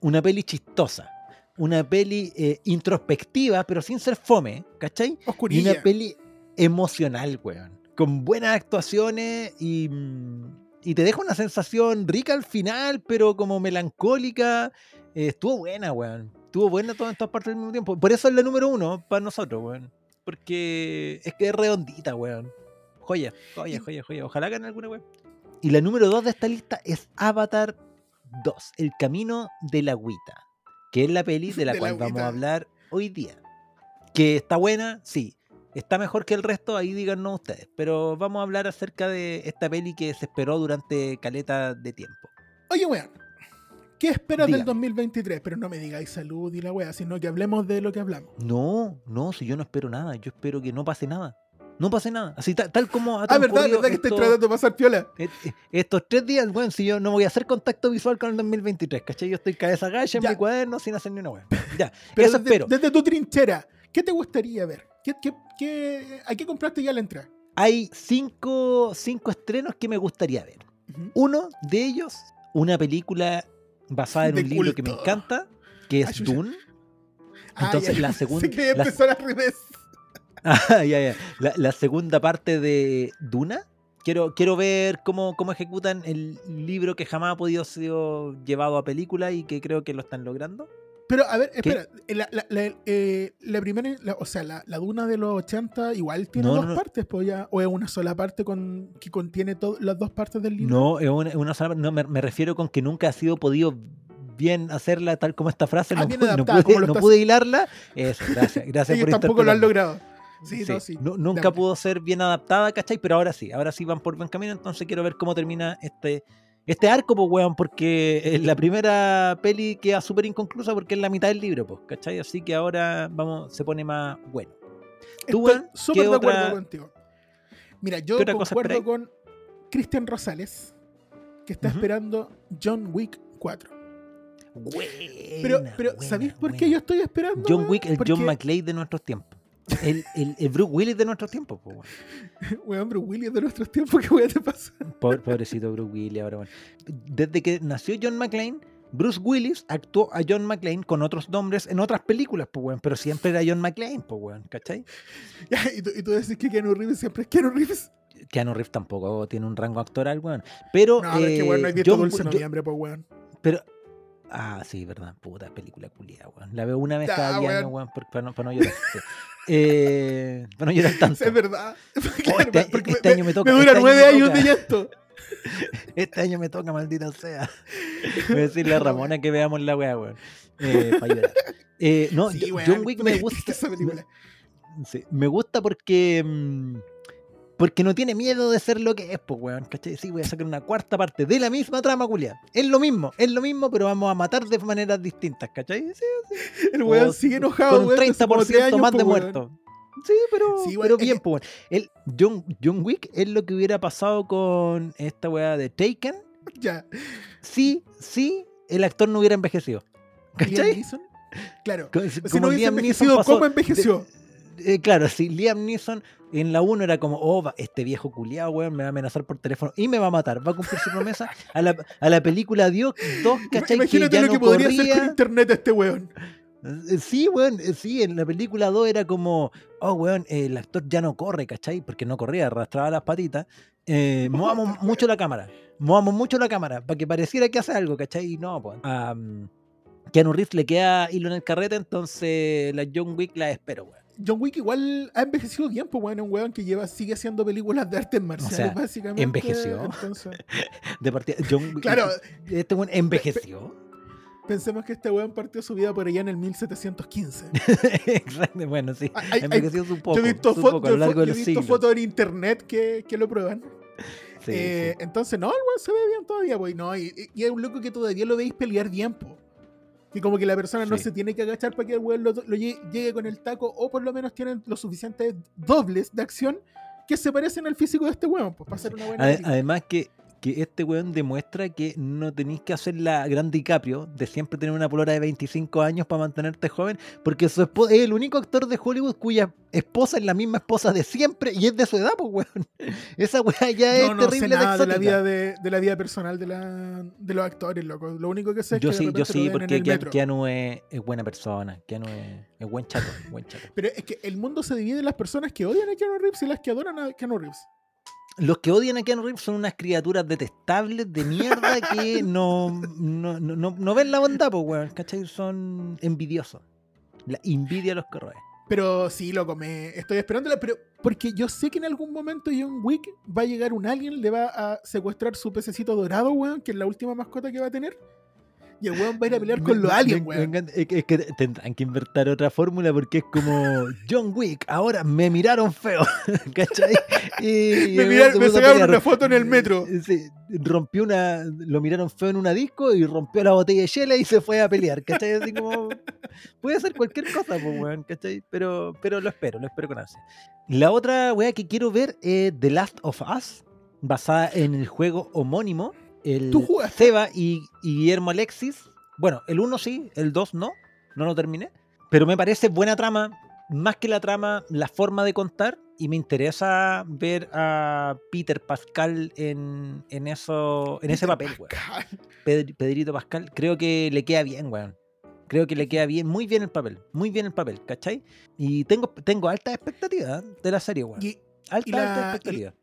una peli chistosa, una peli eh, introspectiva, pero sin ser fome, ¿cachai? Y Oscurilla. una peli emocional, weón. Con buenas actuaciones y, mm, y te deja una sensación rica al final, pero como melancólica. Eh, estuvo buena, weón. Estuvo buena toda- en todas partes al mismo tiempo. Por eso es la número uno para nosotros, weón. Porque es que es redondita, weón. Joya, joya, joya, joya. Ojalá ganen alguna, weón. Y la número dos de esta lista es Avatar 2, El Camino de la Agüita. Que es la peli de la De la cual vamos a hablar hoy día. Que está buena, sí. Está mejor que el resto, ahí díganos ustedes. Pero vamos a hablar acerca de esta peli que se esperó durante caleta de tiempo. Oye, weón. ¿Qué esperas del Dígame. 2023? Pero no me digáis salud y la wea, sino que hablemos de lo que hablamos. No, no, si yo no espero nada, yo espero que no pase nada. No pase nada. Así ta- tal como Ah, verdad, verdad que estoy tratando de pasar piola. et- et- Estos tres días, bueno, si yo no voy a hacer contacto visual con el 2023, ¿cachai? Yo estoy cabeza gacha en Ya. mi cuaderno sin hacer ni una wea. Ya, Pero eso desde, espero. desde tu trinchera, ¿qué te gustaría ver? ¿Qué, qué, qué, ¿A qué compraste ya la entrada? Hay cinco, cinco estrenos que me gustaría ver. Uno de ellos, una película basada en De un libro que me encanta, que es. Dune. Ah, Entonces, ya, la segunda- que la- al revés. Ah, ya, ya. La, la segunda parte de Duna. Quiero, quiero ver cómo, cómo ejecutan el libro que jamás ha podido ser llevado a película y que creo que lo están logrando. Pero, a ver, espera. La, la- la- eh, la primera, o sea, la, la duna de los 80 igual tiene No, dos no, partes, pues ya. O es una sola parte con que contiene to- las dos partes del libro. No, es una, una sola- no me, me refiero con que nunca ha sido podido bien hacerla tal como esta frase. Ah, no, adaptada, pude, no pude hilarla. Eso, gracias. Gracias Ellos por tampoco lo han logrado. Sí, Sí, no, sí. nu- nunca pudo ser bien adaptada, ¿cachai? Pero ahora sí, ahora sí van por buen camino, entonces quiero ver cómo termina este, este arco, pues, weón, porque eh, la primera peli queda súper inconclusa porque es la mitad del libro, pues, ¿cachai? Así que ahora vamos, se pone más bueno. ¿Tú, Estoy súper de acuerdo otra- contigo. Mira, yo concuerdo con. Cristian Rosales, que está esperando John Wick 4. Buena, Pero, pero buena, ¿sabéis por qué yo estoy esperando? John? Wick, el Porque, John McClane de nuestros tiempos. El, el, el Bruce Willis de nuestros tiempos, po, weón. Weón, Bruce Willis de nuestros tiempos, ¿qué weón te pasa? Pobre- pobrecito Bruce Willis ahora, bueno. Desde que nació John McClane, Bruce Willis actuó a John McClane con otros nombres en otras películas, pues, weón. Pero siempre era John McClane, pues, weón, ¿cachai? Y, tú, y tú decís que Keanu Reeves siempre es Keanu Reeves. Keanu Reeves tampoco tiene un rango actoral, weón. Pero. No, pero es que eh, weón, no has visto John- Dulce yo- Noviembre, pues weón. Pero. Ah, sí, verdad. Puta película culiada, weón. La veo una vez cada 10 años, weón. para no, para no llorar. sí. Eh, para no llorar tanto. Es verdad. Oh, este, Porque este me, año me toca. me dura este nueve años de llanto. Este año me toca, maldita sea. Voy a decirle a Ramona que veamos la weá, weón. Eh, para llorar. Eh, no, Sí, John Wick me gusta. esa película. sí, me gusta porque. mm, porque no tiene miedo de ser lo que es, pues, weón. ¿Cachai? Sí, voy a sacar una cuarta parte de la misma trama, culia. Es lo mismo, es lo mismo, pero vamos a matar de maneras distintas, ¿cachai? Sí, El weón O sigue enojado, con un weón. hace como 30% tres años, más de po, weón. muertos. Sí, pero, Sí, pero bien, pues, weón. El John, John Wick es lo que hubiera pasado con esta weá de Taken. Ya. Sí, sí, el actor no hubiera envejecido. ¿Cachai? Claro. Co- Si como no Neeson envejecido, pasó ¿cómo envejeció? de- eh, claro, si Liam Neeson en la 1 era como, oh, este viejo culiado, weón, me va a amenazar por teléfono y me va a matar, va a cumplir su promesa. A la, a la película Dios 2, ¿cachai? Imagínate que ya lo no que podría hacer con internet este weón. Eh, Sí, weón, eh, sí, en la película 2 era como, oh, weón, eh, el actor ya no corre, ¿cachai? Porque no corría, arrastraba las patitas. Eh, movamos mucho la cámara, movamos mucho la cámara para que pareciera que hace algo, ¿cachai? Y no, pues. A Keanu Reeves le queda hilo en el carrete, entonces la John Wick la espero, weón. John Wick igual ha envejecido pues weón, es un weón que lleva, sigue haciendo películas de artes marciales, sea, básicamente. envejeció. Entonces, De partida, John Wick. claro, Este weón envejeció. pensemos que este weón partió su vida por allá en el 1715. Exacto, bueno, sí. Hay- hay- envejeció un poco, yo he visto, un fo- poco yo he visto fotos en internet que, que lo prueban. Sí, Eh, sí. Entonces, no, el weón se ve bien todavía, pues, no, y, y es un loco que todavía lo veis pelear bien, po. Que como que la persona no se tiene que agachar para que el weón lo, lo llegue, llegue con el taco, o por lo menos tienen los suficientes dobles de acción que se parecen al físico de este weón, pues, para hacer una buena película. Además que, que este weón demuestra que no tenéis que hacer la gran DiCaprio de siempre tener una polora de 25 años para mantenerte joven, porque su esposa es el único actor de Hollywood cuya esposa es la misma esposa de siempre y es de su edad, pues weón. Esa weá ya es no terrible de nada de la, vida de, de la vida personal de, la, de los actores, loco. Lo único que sé es Yo que sí, yo sí, porque Keanu, es, es buena persona, Keanu es, es buen chato, buen chato. Pero es que el mundo se divide en las personas que odian a Keanu Reeves y las que adoran a Keanu Reeves. Los que odian a Keanu Reeves son unas criaturas detestables de mierda que no, no, no, no- ven la bondad, pues, weón, ¿cachai? Son envidiosos. La envidia los corroe. Pero sí, loco, me estoy esperándola, pero porque yo sé que en algún momento John Wick va a llegar un alien, le va a secuestrar su pececito dorado, weón, que es la última mascota que va a tener. Y el weón va a ir a pelear con los aliens, weón. Es, que- tendrán que inventar otra fórmula porque es como John Wick, ahora me miraron feo, ¿cachai? Y, Me, miraron- me sacaron una foto en el metro. Sí, rompió una, lo miraron feo en una disco y rompió la botella de chela y se fue a pelear, ¿cachai? Así como, puede ser cualquier cosa, pues, weón, ¿cachai? Pero, pero lo espero, lo espero con ansia. La otra weá que quiero ver es The Last of Us, basada en el juego homónimo. El ¿Tú jugaste? Seba y, y Guillermo Alexis. Bueno, el 1 sí, el 2 no, no lo terminé. Pero me parece buena trama, más que la trama, la forma de contar. Y me interesa ver a Peter Pascal en, en eso, en ese papel, weón. Pascal. Pedrito Pascal, creo que le queda bien, weón. Creo que le queda bien, muy bien el papel, muy bien el papel, ¿cachai? Y tengo, tengo altas expectativas ¿eh? de la serie, weón. Y, y la- altas expectativas.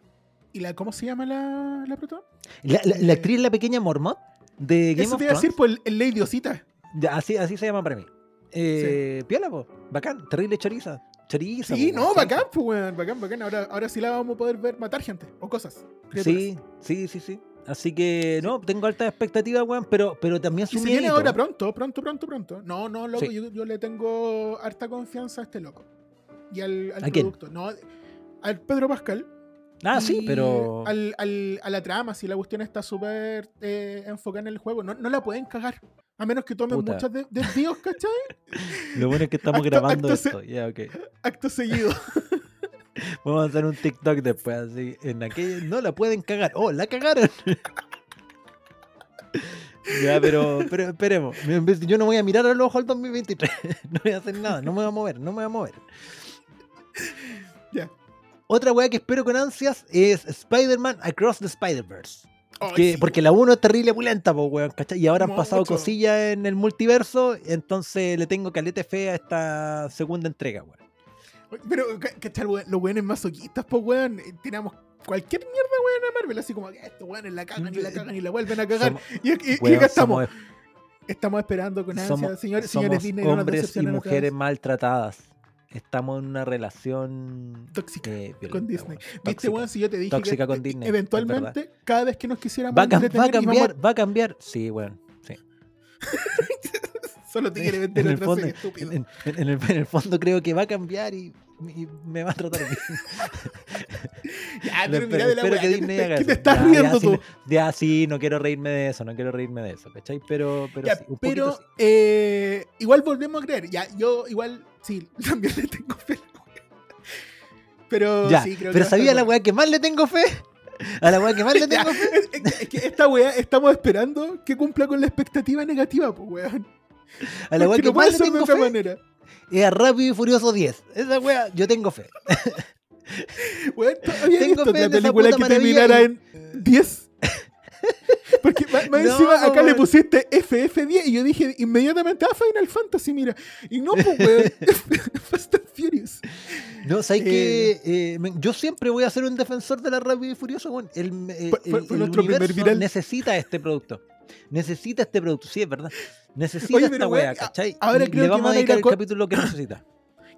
Y la, ¿Cómo se llama la, la prota? La, la- la eh, actriz La Pequeña Mormont de Game Eso of te iba a decir por el, Lady Osita. Así, así se llama para mí. Eh, Piola, po. Bacán. Terrible choriza. Choriza. Sí, po, no, bacán, pues, weón, bacán, bacán. Ahora, ahora sí la vamos a poder ver matar gente o cosas. criaturas. Sí, sí, sí, sí. Así que, no, tengo altas expectativas, weón, pero, pero también Y su se viene ahora pronto, pronto, pronto, pronto. No, no, loco, Sí. yo, yo le tengo harta confianza a este loco. Y al, al ¿A quién? producto. No, al Pedro Pascal. Ah, sí, pero... Al, al- a la trama, si la cuestión está súper eh, enfocada en el juego, no, no la pueden cagar. A menos que tomen Puta. muchos de- desvíos, ¿cachai? Lo bueno es que estamos acto- grabando acto se- esto. Acto seguido. Vamos a hacer un TikTok después, así. En aquella. No la pueden cagar. ¡Oh, la cagaron! ya, pero, pero esperemos. Yo no voy a mirar al ojo al 2023. no voy a hacer nada. No me voy a mover. No me voy a mover. Ya. Otra weá que espero con ansias es Spider-Man Across the Spider-Verse. Ay, Que- sí, porque la 1 es terrible pulenta, po, weón, ¿cachai? Y ahora han pasado Mucho. cosillas en el multiverso, entonces le tengo calete fe a esta segunda entrega, weón. Pero, ca- ¿cachai? Los weones masoquistas, pues, weón. eh, Tiramos cualquier mierda, weón, a Marvel. Así como que estos weones la cagan y la cagan y la vuelven a cagar. Y, y- y acá estamos. somos- Estamos esperando con ansia, somos, señores, somos señores Disney. no nos hombres y decepcionen otra mujeres maltratadas. Estamos en una relación Tóxica eh, violenta, con Disney. Viste, Tóxica. weón, si yo te dije Tóxica que con Disney, eventualmente, cada vez que nos quisiéramos Va a, va a cambiar, va a cambiar. Sí, weón. Sí. a- solo te quiere vender en, el fondo, estúpido. en, en- en el, en el fondo creo que va a cambiar y, y me va a tratar bien. Ya, pero mira de la espero que ¿qué Disney te- haga ¿qué te estás Ya, riendo ya, tú? no- ya sí, no quiero reírme de eso, no quiero reírme de eso, ¿cachai? Pero, pero, Ya, sí, un pero poquito sí. eh, igual volvemos a creer. Ya, yo igual, sí, también le tengo fe. a la. Pero Ya, sí, creo que pero estar ¿sabía la weá que más le tengo fe? A la weá que más le tengo fe. es, es que- es que esta weá estamos esperando que cumpla con la expectativa negativa, pues weón. A la weá Porque que no más le tengo fe manera. es Rápido y Furioso 10. Esa weá, yo tengo fe. Weón, ¿tú habías Tengo visto fe en esa película que terminara y- en 10? Porque más, más No, encima acá le pusiste FF10 y yo dije inmediatamente, ah, Final Fantasy, mira. Y no, pues weón, Fast and Furious. No, ¿sabes Eh, que eh, Yo siempre voy a ser un defensor de la Rápido y Furioso, weón. El, eh, el- nuestro universo viral. necesita este producto. Necesita este producto, sí, es verdad. Necesita Oye, esta weá, ¿cachai? ahora creo le que vamos van a dedicar a el capítulo que necesita.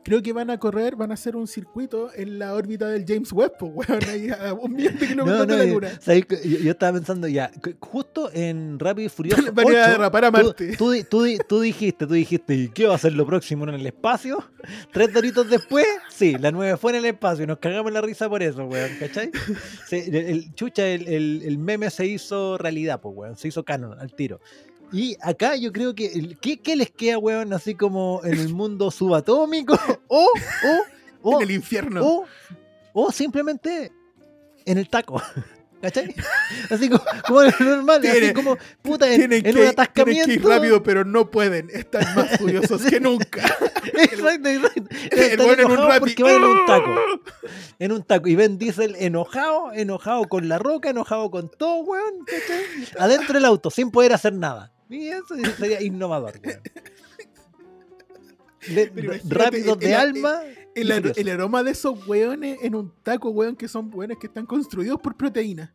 Creo que van a correr, van a hacer un circuito en la órbita del James Webb, pues weón, ahí a un millón de kilómetros No, de no, la eh, yo, yo estaba pensando ya, justo en Rápido y Furioso Van a ir a 8, derrapar a Marte. Tú, di- tú di- tú dijiste, tú dijiste, ¿y qué va a ser lo próximo en el espacio? Tres doritos después, sí, la nueve fue en el espacio y nos cagamos la risa por eso, weón, ¿cachai? El, el- chucha, el, el- el meme se hizo realidad, pues, weón, se hizo canon al tiro. Y acá yo creo que, ¿qué, qué les queda, weón, así como en el mundo subatómico? O, o, o, en el infierno. o, o simplemente en el taco. ¿Cachai? Así como, como normal, así Tiene- como puta en, tienen, en que, un tienen atascamiento. que ir rápido, pero no pueden. Están más furiosos que nunca. Exacto, exacto. El weón en un porque van en un taco. En un taco. Y ven Diesel enojado, enojado con la roca, enojado con todo, weón. ¿cachai? Adentro del auto, sin poder hacer nada. Y eso sería innovador, weón. Rápidos de el- alma. El, el aroma de esos weones en un taco, weón, que son weones que están construidos por proteína.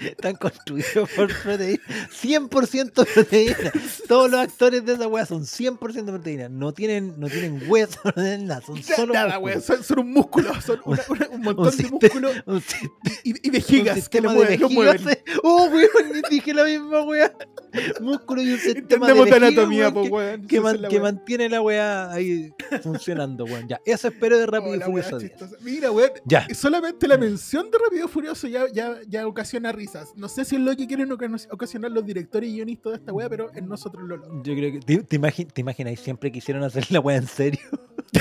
Están construidos por proteína. 100% proteína. Todos los actores de esa weá son 100% proteína. No tienen, no tienen hueso, no tienen nada. Son solo Nada. Son, son un músculo. Son una- una- un montón Un de si- y, y vejigas que de mueven. Lo mueven. Oh, weón, dije la misma weá. Músculo y un sistema de Entendemos de vejiga, anatomía, weón, que- weón. que, man- que mantiene la weá ahí funcionando, weón. Ya, eso espero de Rápido Oh, y Furioso 10. chistosa. Mira, weón. Ya. Solamente la mención de Rápido Furioso ya, ya, ya ocasiona risas. No sé si es lo que quieren oca- ocasionar los directores y guionistas de esta weá, pero en nosotros lo logramos. Yo creo que. ¿Te, te te imaginas? Siempre quisieron hacer la weá en serio.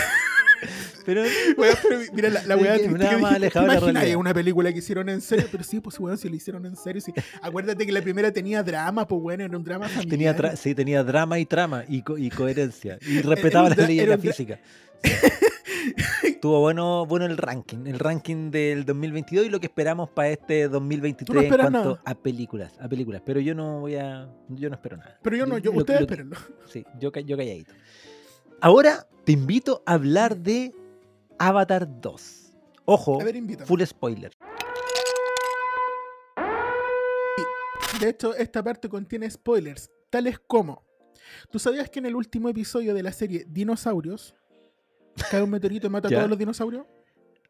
Pero. Weón, pero mira, la, la triste nada más alejado de la. Es una película que hicieron en serio, pero sí, pues weón, si lo hicieron en serio, sí. Acuérdate que la primera tenía drama, pues bueno, era un drama familiar. Tenía sí, tenía drama y trama y, co- y coherencia. Y respetaba las leyes de la física. Sí. Tuvo bueno, bueno el ranking, el ranking del 2022 y lo que esperamos para este 2023 Tú no en cuanto nada. a películas, a películas. Pero yo no voy a, yo no espero nada. Pero yo no, yo, Lo- ustedes lo espérenlo. Sí, yo, yo calladito. Ahora te invito a hablar de Avatar 2. Ojo, ver, full spoiler. De hecho, esta parte contiene spoilers, tales como: ¿Tú sabías que en el último episodio de la serie Dinosaurios cae un meteorito y mata a todos los dinosaurios?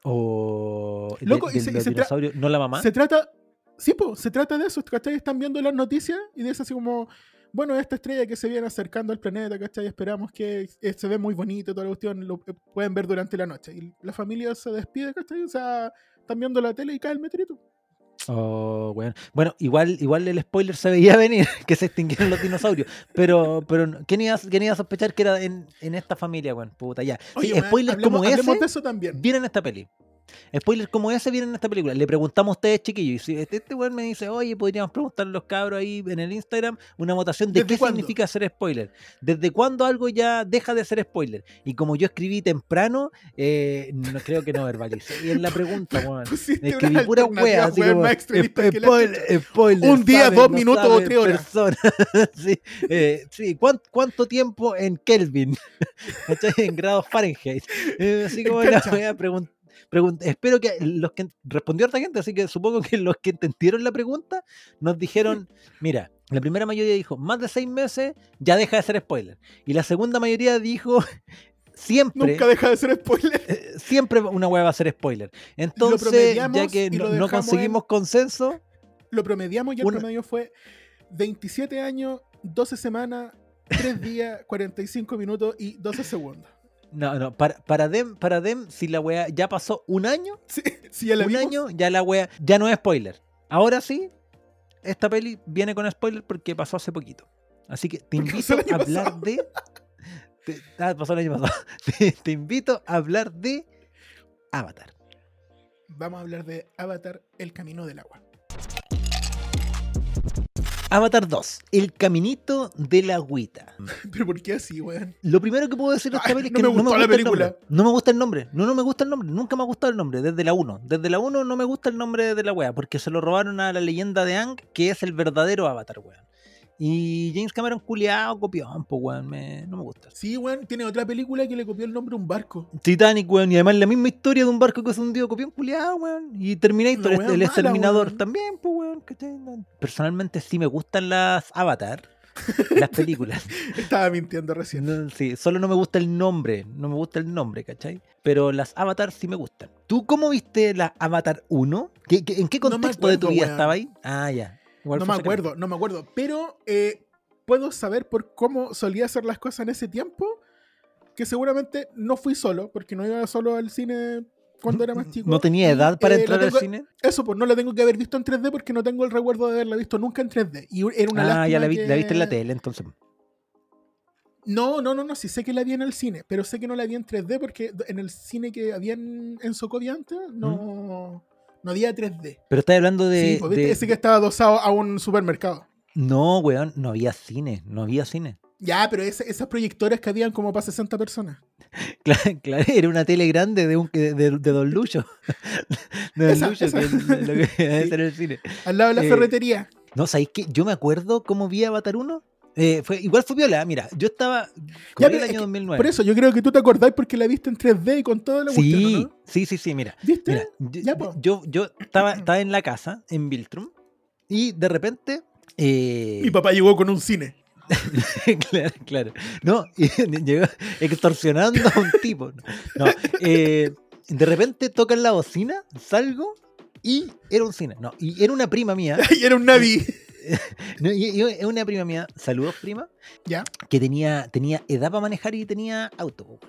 O de- Loco, y se- los dinosaurios, no la mamá. Se trata. Sí, po, se trata de eso, ¿cachai? Están viendo las noticias y de eso así como. Bueno, esta estrella que se viene acercando al planeta, ¿cachai? Esperamos que eh, se ve muy bonito, toda la cuestión, lo eh, pueden ver durante la noche. Y la familia se despide, ¿cachai? O sea, están viendo la tele y cae el meteorito. Oh, weón. Bueno, igual, igual el spoiler se veía venir, que se extinguieron los dinosaurios. Pero, pero ¿quién, iba, quién iba a sospechar que era en, en esta familia, weón? Puta, ya. Sí, Oye, spoilers hablemos- como hablemos ese de eso también. vienen en esta peli. Spoilers como ese vienen en esta película. Le preguntamos a ustedes, chiquillos. Y si este, este weón me dice, oye, podríamos preguntarle a los cabros ahí en el Instagram una votación de ¿Desde qué cuándo? significa ser spoiler. ¿Desde cuándo algo ya deja de ser spoiler? Y como yo escribí temprano, eh, no creo que no verbalice. Y en la pregunta, weón. Escribí pura wea, así como, spoiler, spoiler, Un día, dos no minutos o tres horas. sí, eh, sí. ¿cuán- ¿Cuánto tiempo en Kelvin? En grados Fahrenheit. Eh, así como la wea pregun- pregun- Espero que los que respondió harta gente, así que supongo que los que entendieron la pregunta nos dijeron, mira, la primera mayoría dijo, más de seis meses ya deja de ser spoiler. Y la segunda mayoría dijo, siempre Nunca deja de ser spoiler. eh, siempre una hueá va a ser spoiler. Entonces, ya que no, conseguimos consenso, Lo promediamos y el Una- promedio fue 27 años, 12 semanas, 3 días, 45 minutos y 12 segundos. No, no, para, para Dem, para Dem, si la weá ya pasó un año, Sí, sí, ya la un vimos. año, ya la weá ya no es spoiler. Ahora sí, esta peli viene con spoiler porque pasó hace poquito. Así que te Porque invito a hablar pasado. de. te- ah, pasó el año pasado. Te, te invito a hablar de Avatar. Vamos a hablar de Avatar, el camino del agua. Avatar 2, el caminito de la agüita. Pero ¿por qué así, weón? Lo primero que puedo decir de esta Ay, peli es no que me no me gustó gusta la el película. nombre. No me gusta el nombre. No, no me gusta el nombre. Nunca me ha gustado el nombre. Desde la 1. Desde la 1 no me gusta el nombre de la wea. Porque se lo robaron a la leyenda de Ang, que es el verdadero Avatar, weón. Y James Cameron culiado, copión, pues weón. me- no me gusta. Sí, weón, tiene otra película que le copió el nombre a un barco. Titanic, weón. Y además la misma historia de un barco que se hundió, copión culiado, weón. Y Terminator, wea el mala, exterminador weón. también, pues weón. No. Personalmente sí me gustan las Avatar. Las películas. Estaba mintiendo recién. No, sí, solo no me gusta el nombre, no me gusta el nombre, ¿cachai? Pero las Avatar sí me gustan. ¿Tú cómo viste la Avatar 1? ¿Qué- qué- en qué No contexto de tu vida weón. estaba ahí? Ah, ya. Igual no me acuerdo, no me acuerdo. Pero eh, puedo saber por cómo solía hacer las cosas en ese tiempo, que seguramente no fui solo, porque no iba solo al cine cuando era más chico. ¿No tenía edad para eh, entrar tengo- al cine? Eso, pues no la tengo que haber visto en 3D porque no tengo el recuerdo de haberla visto nunca en 3D. Y era una Ah, ya la, vi- que- la viste en la tele, entonces. No, no, no, no, sí sé que la vi en el cine, pero sé que no la vi en 3D porque en el cine que había en, en Socovia antes no, no había 3D. Pero estás hablando de... sí, pues, de- ese que estaba adosado a un supermercado. No, weón, no había cine, no había cine. Ya, pero ese- esas proyectoras que habían como para 60 personas. Claro, claro, era una tele grande de, un, de, de- de Don Lucho. De Don Esa- Lucho, esa. que es lo que debe Sí. ser el cine. Al lado de la Eh, ferretería. No, ¿sabéis qué? Yo me acuerdo cómo vi Avatar 1. Eh, fue, igual fue viola, mira, yo estaba... pero el es año que 2009. Por eso, yo creo que tú te acordás porque la viste en 3D y con toda la cuestión, Sí, ¿no? sí, sí, sí, mira. ¿Viste? Mira, yo, Ya, yo, yo estaba, estaba en la casa, en Viltrum, y de repente. eh, Mi papá llegó con un cine. claro, claro. No, y llegó extorsionando a un tipo. No, eh, de repente tocan la bocina, salgo y era un cine. No, y era una prima mía. y era un Navi. No, y, y era una prima mía, saludos prima, ya. que tenía, tenía edad para manejar y tenía auto.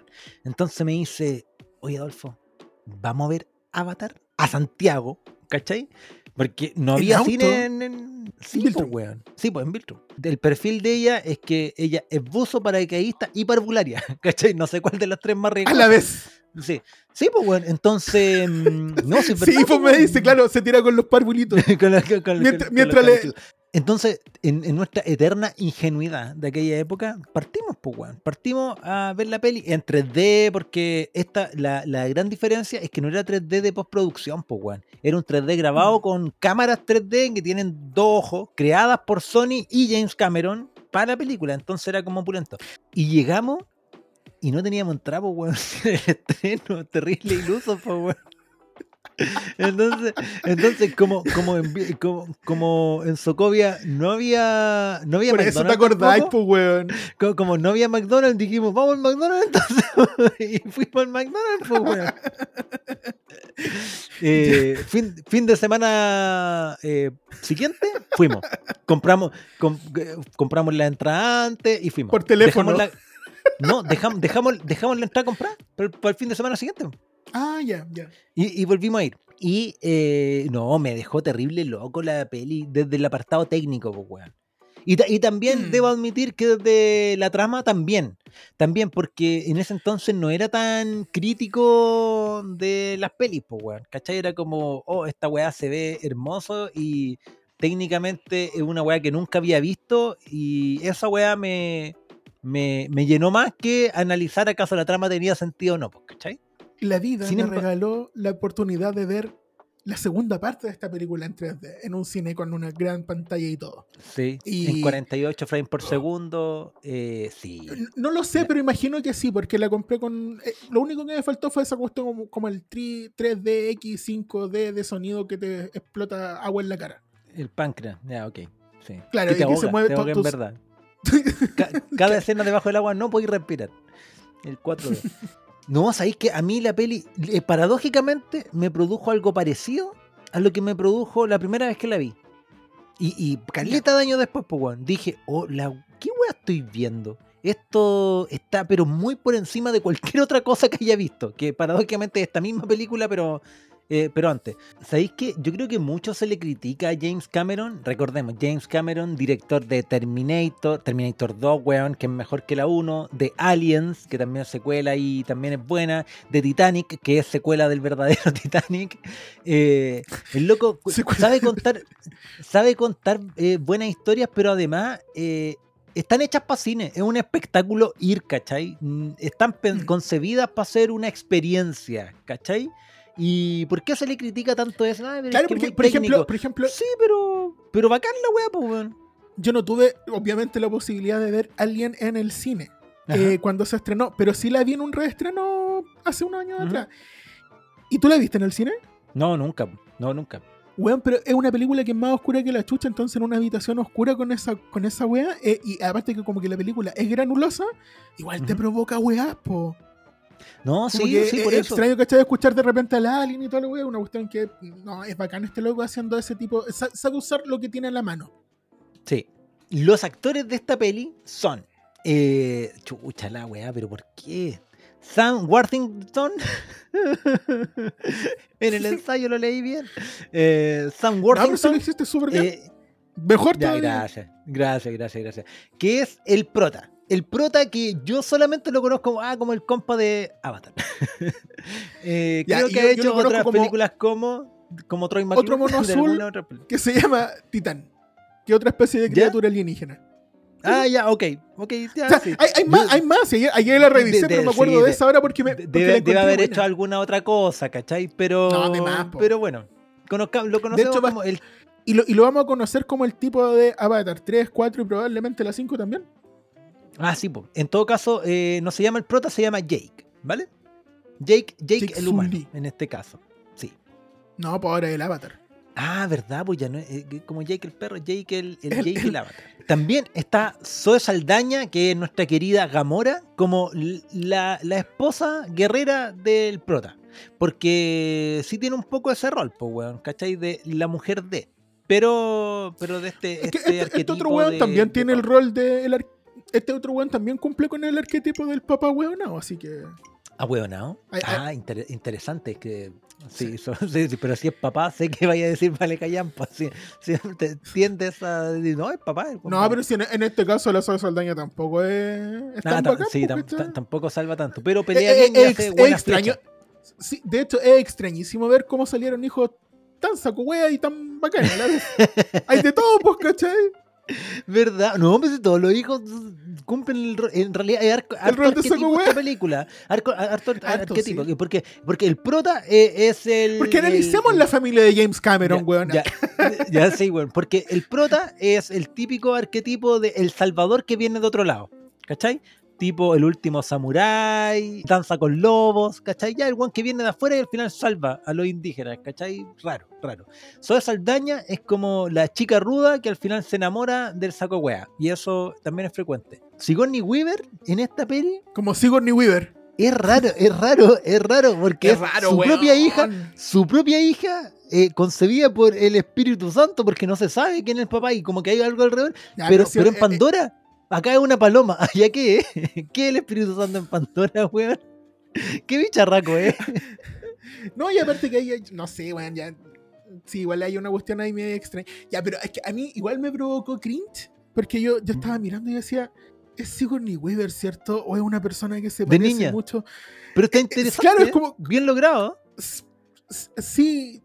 Entonces me dice, oye Adolfo, vamos a ver Avatar a Santiago, ¿cachai? Porque no ¿En había cine en... en... Sí, pues, weón. Sí, pues en Viltrum. El perfil de ella es que ella es buzo, paracaidista y parvularia, ¿cachai? No sé cuál de las tres más A ricas. la vez. Sí, sí, pues, weón. Entonces, mm, no, sí, es Sí, verdad, pues me dice, claro, se tira con los parvulitos. Con la- con- con- Mientras- con- le-. Entonces, en, en nuestra eterna ingenuidad de aquella época, partimos, pues, weón. Partimos a ver la peli en 3D, porque esta, la, la gran diferencia es que no era 3D de postproducción, pues, weón. Era un 3D grabado Mm. con cámaras 3D que tienen dos ojos, creadas por Sony y James Cameron para la película. Entonces era como opulento. Y llegamos y no teníamos entrada, pues, weón. El estreno, terrible iluso, pues, weón. Entonces, entonces como, como, en, como, como en Socovia no había, no había Por eso te acordáis, pues, weón. como, como no había McDonald's, dijimos, vamos al McDonald's entonces. y fuimos al McDonald's, pues, weón. Eh, fin, fin de semana eh, siguiente, fuimos. Compramos, com- eh, compramos la entrada antes y fuimos. Por teléfono. Dejamos la- no, dejamos, dejamos, dejamos la entrada comprada para, para el fin de semana siguiente. Ah, ya, ya. Y, y volvimos a ir. Y eh, no, me dejó terrible loco la peli desde el apartado técnico, pues, weón. Y, ta- y también Mm. debo admitir que desde la trama también. También porque en ese entonces no era tan crítico de las pelis, pues, weón. ¿Cachai? Era como, oh, esta weá se ve hermoso y técnicamente es una weá que nunca había visto y esa weá me, me, me llenó más que analizar acaso la trama tenía sentido o no, pues, ¿cachai? La vida Sin me regaló la oportunidad de ver la segunda parte de esta película en 3D, en un cine con una gran pantalla y todo. Sí, Y- en 48 frames por segundo, eh, sí. No lo sé, pero imagino que sí, porque la compré con... eh, lo único que me faltó fue esa cuestión como, como el 3, 3DX, 5D de sonido que te explota agua en la cara. El páncreas, ya, ok. Sí. Claro, Que te y que se mueve te to- ahoga en tus- verdad. Ca- cada escena debajo del agua no podéis respirar. El 4D. No, sabéis que a mí la peli, eh, paradójicamente, me produjo algo parecido a lo que me produjo la primera vez que la vi. Y, y caleta de años después, pues, weón, dije, oh, la, ¿qué weá estoy viendo? Esto está, pero muy por encima de cualquier otra cosa que haya visto. Que paradójicamente es esta misma película, pero, eh, pero antes. ¿Sabéis que Yo creo que mucho se le critica a James Cameron. Recordemos, James Cameron, director de Terminator, Terminator 2, weón, que es mejor que la 1, de Aliens, que también es secuela y también es buena, de Titanic, que es secuela del verdadero Titanic. Eh, el loco sabe contar, sabe contar eh, buenas historias, pero además están hechas para cine. Es un espectáculo ir, ¿cachai? Mm, Están Mm. concebidas para ser una experiencia, ¿cachai? ¿Y por qué se le critica tanto eso? Es Claro, que es porque, por ejemplo, por ejemplo, Sí, pero, pero bacán la wea, pues, weón. yo no tuve, obviamente, la posibilidad de ver Alien en el cine eh, cuando se estrenó, pero sí la vi en un reestreno hace unos años atrás. ¿Y tú la viste en el cine? No, nunca, no, nunca. Weón, pero es una película que es más oscura que la chucha, entonces en una habitación oscura con esa, con esa wea, eh, y aparte que como que la película es granulosa, igual te provoca weas, po. No, sí, que sí, es por eso. extraño, ¿cachai? Escuchar de repente al alien y toda la wea, una cuestión que, no, es bacán este loco haciendo ese tipo, sa- sabe usar lo que tiene en la mano. Sí. Los actores de esta peli son. Eh, chucha la weá, pero ¿por qué? Sam Worthington. en el ensayo lo leí bien. Eh, Sam No, pero si lo Worthington. hiciste súper bien. eh, Mejor ya, todavía. gracias, gracias, gracias, gracias. Que es el prota. El prota que yo solamente lo conozco como, ah, como el compa de Avatar. Eh, Ya, creo que ha hecho otras como- películas como, como Troy McClure. Otro mono azul. otra Que se llama Titán. Que otra especie de ¿Ya? criatura alienígena. Ah, ya, ok. Ok, ya, O sea, sí. hay, hay más, hay más. Ayer, ayer la revisé, De- de- pero me acuerdo sí, de, esa ahora porque me. Porque Debe, haber buena. hecho alguna otra cosa, ¿cachai? Pero, No, de más, po. pero bueno, conozca- lo conocemos hecho, como el... Y lo, y lo vamos a conocer como el tipo de Avatar 3, 4 y probablemente la 5 también. Ah, sí, po. en todo caso, eh, no se llama el prota, se llama Jake, ¿vale? Jake, Jake, Jake el humano, en este caso. Sí. No, pues ahora el Avatar. Ah, ¿verdad? Pues ya no es eh, como Jake el perro, Jake el, el El- Jake el- el avatar. También está Zoe Saldaña, que es nuestra querida Gamora, como la, la esposa guerrera del prota. Porque sí tiene un poco ese rol, pues, weón, ¿cachai? De la mujer de. Pero, pero de este, Es que este este, este otro weón de- también de tiene el rol de. Este otro weón también cumple con el arquetipo del papá weonado, así que. Ah, weonado. Ay, ay. Ah, inter- interesante. Es que. Sí, so- sí, sí, pero si es papá, sé que vaya a decir vale callampa. Si, si te tiendes a decir, no, es papá. es No, compadre". pero si en, en este caso la Zoe Saldaña tampoco es. es tan bacán, sí, pues, tampoco salva tanto. Pero Eh, pelea eh, bien y hace buenas extraño. Sí, de hecho, es extrañísimo ver cómo salieron hijos tan saco wea y tan a vez. Hay de todo, pues, ¿cachai? ¿Verdad? No, pues si todos los hijos cumplen el en realidad hay arco, harto rol de saco esta película. Arco- Harto, arquetipo. sí. Porque, porque el prota eh, es el. Porque el- analicemos la familia de James Cameron, ya, weón. Ya, ya sí, weón. Porque el prota es el típico arquetipo de El Salvador que viene de otro lado. ¿Cachai? Tipo el último samurái, danza con lobos, ¿cachai? Ya el weón que viene de afuera y al final salva a los indígenas, ¿cachai? Raro, raro. Zoe Saldaña es como la chica ruda que al final se enamora del saco wea. Y eso también es frecuente. Sigourney Weaver en esta peli Como Sigourney Weaver. es raro, es raro, es raro, porque es, su weón. propia hija su propia hija eh, concebida por el Espíritu Santo porque no se sabe quién es el papá y como que hay algo alrededor. Ya, pero, si- pero en eh, Pandora, acá es una paloma. ¿Allá qué es? ¿Qué es el Espíritu Santo en Pandora, weón? ¿Qué bicharraco es? No, y aparte que hay, no sé, weón, ya. Sí, igual hay una cuestión ahí medio extraña. Ya, pero es que a mí igual me provocó cringe, porque yo, yo estaba mirando y decía, es Sigourney Weaver, ¿cierto? O es una persona que se De parece niña. mucho. Pero está Eh, eh, interesante. claro, es ¿eh? como- Bien logrado. Sí.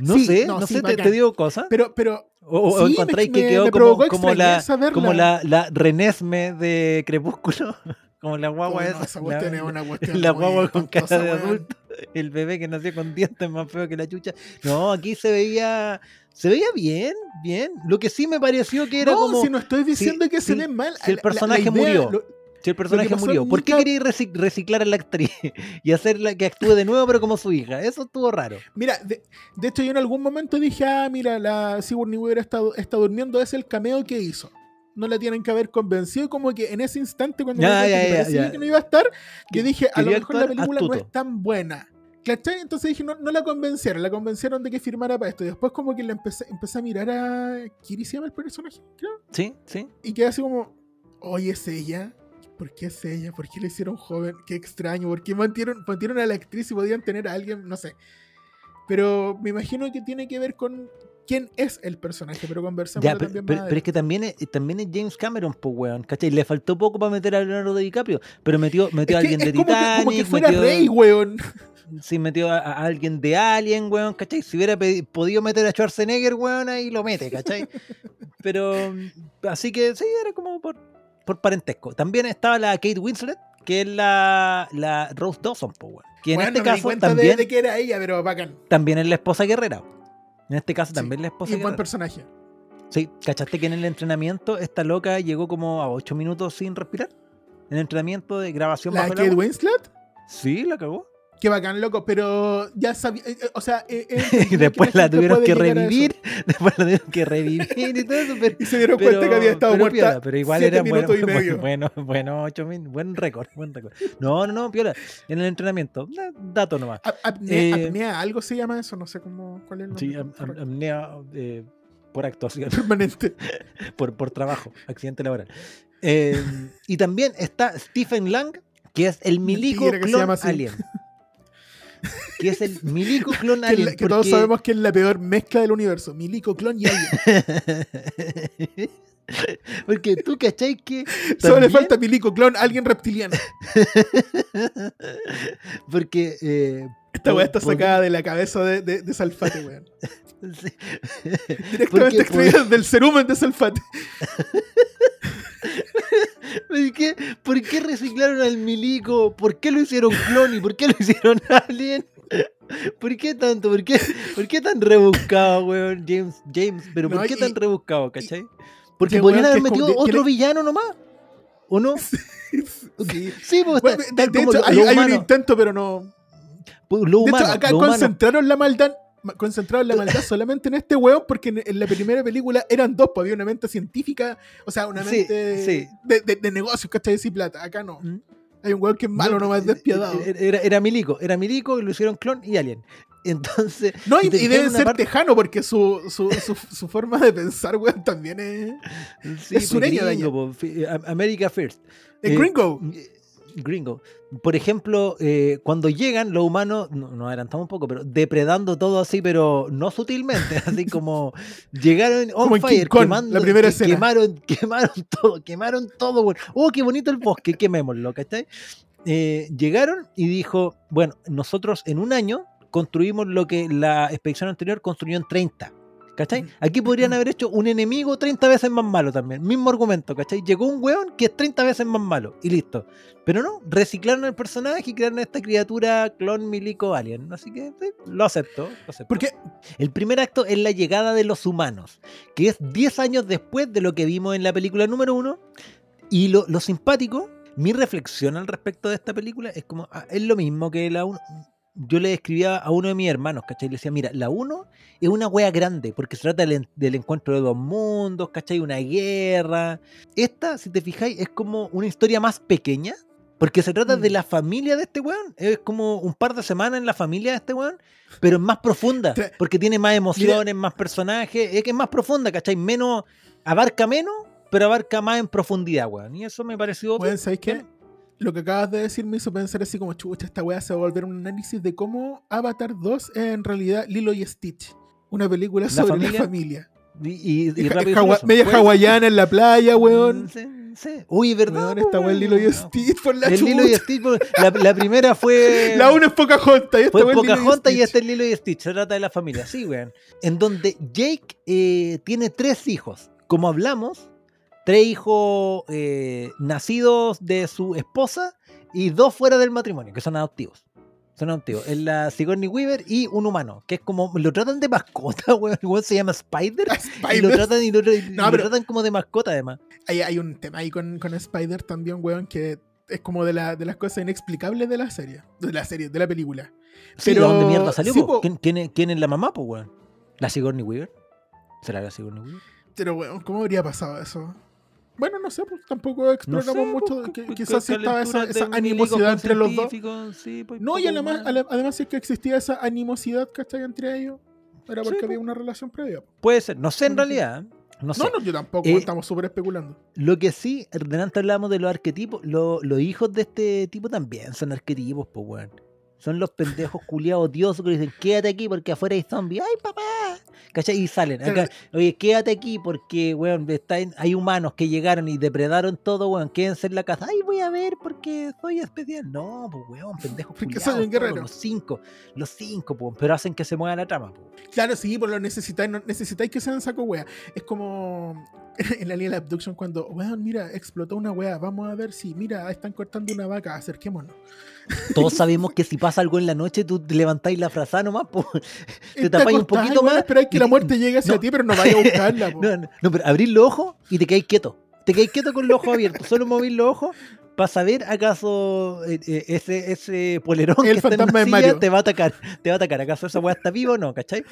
No Sí, sé, no, no, sí, sé, te, digo cosas. Pero, pero O, sí, encontráis que quedó como, como la, como la, la Renesme de Crepúsculo. Como la Oh, guagua no, esa. esa cuestión la, es una cuestión la guagua con cara de adulto. El bebé que nació con dientes más feo que la chucha. No, aquí se veía. Se veía bien, bien. Lo que sí me pareció que era no, como. si no estoy diciendo que se ve mal. si el la- la- la personaje idea- murió. lo- Si el personaje murió, ¿por qué quería reci- reciclar a la actriz y hacerla que actúe de nuevo, pero como su hija? Eso estuvo raro. Mira, de, de hecho yo en algún momento dije, ah, mira, la Sigourney Weaver está, está durmiendo, es el cameo que hizo. No la tienen que haber convencido, como que en ese instante cuando Ya, me ya, que parecía no iba a estar, yo Que- dije, a lo mejor la película no es tan buena. ¿Cachai? Entonces dije, no, no la convencieron, la convencieron de que firmara para esto. Y después como que la empecé, empecé a mirar a... ¿Kiri se llama el personaje? Creo. Sí, sí. Y quedé así como, oye, es ella. ¿Por qué es ella? ¿Por qué le hicieron joven? Qué extraño. ¿Por qué mantieron, mantieron a la actriz y podían tener a alguien? No sé. Pero me imagino que tiene que ver con quién es el personaje, pero conversamos Ya, pero, también pero- es que también es, también es James Cameron, pues, weón, ¿cachai? Le faltó poco para meter a Leonardo DiCaprio, pero metió, metió a Es que alguien de como que, Titanic, como que fuera metió, rey, weón. sí, metió a, a alguien de Alien, weón, ¿cachai? Si hubiera podido meter a Schwarzenegger, weón, ahí lo mete, ¿cachai? pero, así que sí, era como por, por parentesco. También estaba la Kate Winslet, que es la, la Rose Dawson, weón. Que en Bueno, este me caso de- también, de, que era ella, pero bacán. también es la esposa guerrera. En este caso Sí, también la esposa Y buen guerrera. personaje. Sí, ¿cachaste que en el entrenamiento esta loca llegó como a 8 minutos sin respirar? En el entrenamiento de grabación La bajo el Kate agua. Winslet, Sí, la cagó. Qué bacán, loco, pero ya sabía, eh, eh, o sea, eh, eh, después la tuvieron que a revivir. Después la tuvieron que revivir y todo eso. Pero, Y se dieron pero- cuenta que había estado pero muerta piola, pero igual siete era bueno, y bueno, medio. bueno, bueno, ocho min- buen récord, buen récord. No, no, no, piola. En el entrenamiento, da- dato nomás. Ap- apnea, Eh, apnea, algo se llama eso, no sé cómo, cuál es el nombre Sí, apnea eh, por actuación. permanente. por, por trabajo, accidente laboral. Eh, y también está Stephen Lang, que es el milico clon alien. Que es el milico clon Que, alien. la- que todos sabemos que es la peor mezcla del universo. Milico, clon y alien. porque tú cachai que. Solo le falta milico, clon, alguien reptiliano. Porque. eh, Esta weá está sacada de la cabeza de, de, de Salfate, weón. sí. Directamente Porque extraída del cerumen de Salfate. ¿Por qué, ¿Por qué reciclaron al milico? ¿Por qué lo hicieron clon y por qué lo hicieron alien? ¿Por qué tanto? ¿Por qué, por qué tan rebuscado, weón? James, James, pero ¿por No, qué y- tan rebuscado, cachai? Porque que, podrían weón, haber metido otro le- villano nomás. ¿O no? Sí. Sí, pues Bueno, está- de, hecho, hay, un intento, pero no. pues, lo De hecho, acá lo humano. concentraron la maldad. Ma- Concentraron la maldad solamente en este weón, porque en, en la primera película eran dos, pues había una mente científica, o sea, una mente sí. De, de, de negocios, ¿cachai? Y plata. Acá no. ¿Mm? Hay un weón que es malo, No, nomás eh, despiadado. eh, Era, era Milico, era Milico y lo hicieron clon y alien. Entonces. No, y, y debe ser parte- tejano porque su, su, su, su forma de pensar, weón, también es. Sí, es sureño de gringo, po, a- America First. Eh, gringo. eh, Gringo. Por ejemplo, eh, cuando llegan los humanos, no, adelantamos un poco, pero depredando todo así, pero no sutilmente, así como llegaron on Como fire, Kong, quemando, la primera que- escena. quemaron, quemaron todo, quemaron todo, bueno. Oh, qué bonito el bosque, quemémoslo, ¿cachai? Eh, llegaron y dijo, bueno, nosotros en un año construimos lo que la expedición anterior construyó en 30. ¿Cachai? Aquí podrían haber hecho un enemigo 30 veces más malo también. Mismo argumento, ¿cachai? Llegó un weón que es 30 veces más malo y listo. Pero no, reciclaron el personaje y crearon esta criatura clon milico alien. Así que sí, lo acepto. lo acepto. Porque El primer acto es la llegada de los humanos, que es 10 años después de lo que vimos en la película número 1. Y lo, lo simpático, mi reflexión al respecto de esta película es como, ah, es lo mismo que la 1. Yo le escribía a uno de mis hermanos, ¿cachai? Le decía, mira, la 1 es una wea grande, porque se trata del, del encuentro de dos mundos, ¿cachai? Una guerra. Esta, si te fijáis, es como una historia más pequeña, porque se trata Mm. de la familia de este weón. Es como un par de semanas en la familia de este weón, pero es más profunda, porque tiene más emociones, más personajes, es que es más profunda, ¿cachai? Menos, abarca menos, pero abarca más en profundidad, weón. Y eso me pareció... Weón, ¿sabéis qué? Lo que acabas de decir me hizo pensar así como, chucha, esta weá se va a volver un análisis de cómo Avatar 2 es en realidad Lilo y Stitch. Una película ¿La sobre familia? la familia. Y, hawa- media hawaiana en la playa, weón. Mm, Sí, sí. Uy, ¿verdad? Weón, po, esta weá es Lilo y weón? Stitch por la El Lilo y chucha. Stitch, la, la primera fue. La una es Pocahontas y esta Fue Pocahontas y este es Lilo y Stitch. Se trata de la familia, sí, weón. En donde Jake eh, tiene tres hijos. Como hablamos, tres hijos eh, nacidos de su esposa y dos fuera del matrimonio, que son adoptivos. Son adoptivos. Es la Sigourney Weaver y un humano, que es como. Lo tratan de mascota, weón. El se llama Spider. Y lo tratan, y lo, y No, lo pero- tratan como de mascota, además. Hay, hay un tema ahí con, con Spider también, weón, que es como de, la, de las cosas inexplicables de la serie. De la serie, de la película. Sí, Pero- ¿de dónde mierda salió? sí, po? po. ¿Quién, quién es, quién es la mamá, pues, weón? ¿La Sigourney Weaver? ¿Será la Sigourney Weaver? Pero, weón, ¿cómo habría pasado eso? Bueno, no sé, pues tampoco exploramos sé, mucho. pues, que- con- quizás sí con estaba esa, animosidad entre los dos. sí, pues, No, y además, además es que existía esa animosidad, ¿cachai? Entre ellos. Era porque Sí, había pues. una relación previa. Puede ser, no sé en sí. realidad. No sé. No, no, yo tampoco, Eh, estamos súper especulando. Lo que sí, delante hablábamos de los arquetipos. lo- los hijos de este tipo también son arquetipos, pues, weón. Son los pendejos culiados odiosos que dicen, quédate aquí porque afuera hay zombies. ¡Ay, papá! ¿Cachai? Y salen. Acá, Oye, quédate aquí porque, weón, está en- hay humanos que llegaron y depredaron todo, weón. Quédense en la casa. Ay, voy a ver porque soy especial. No, pues, weón, pendejos culiados. soy un todos, guerrero. Los cinco, los cinco, pues, pero hacen que se mueva la trama, pues. Claro, sí, pues lo necesitáis, necesitáis que sean saco wea. Es como en la línea de abduction cuando, weón, mira, explotó una wea, vamos a ver si, mira, están cortando una vaca, acerquémonos. Todos sabemos que si pasa algo en la noche, tú te levantáis la frazada nomás, pues. Te tapáis un poquito más Esperáis que la te- muerte llegue hacia no. ti, pero no vaya a buscarla. po. No, no, no, pero abrís los ojos y te quedáis quieto. Te quedáis quieto con los ojos abiertos. Solo movís los ojos para saber acaso eh, eh, ese, ese polerón El que está en una silla te va a atacar. Te va a atacar. ¿Acaso esa weá está viva o no? ¿Cachai?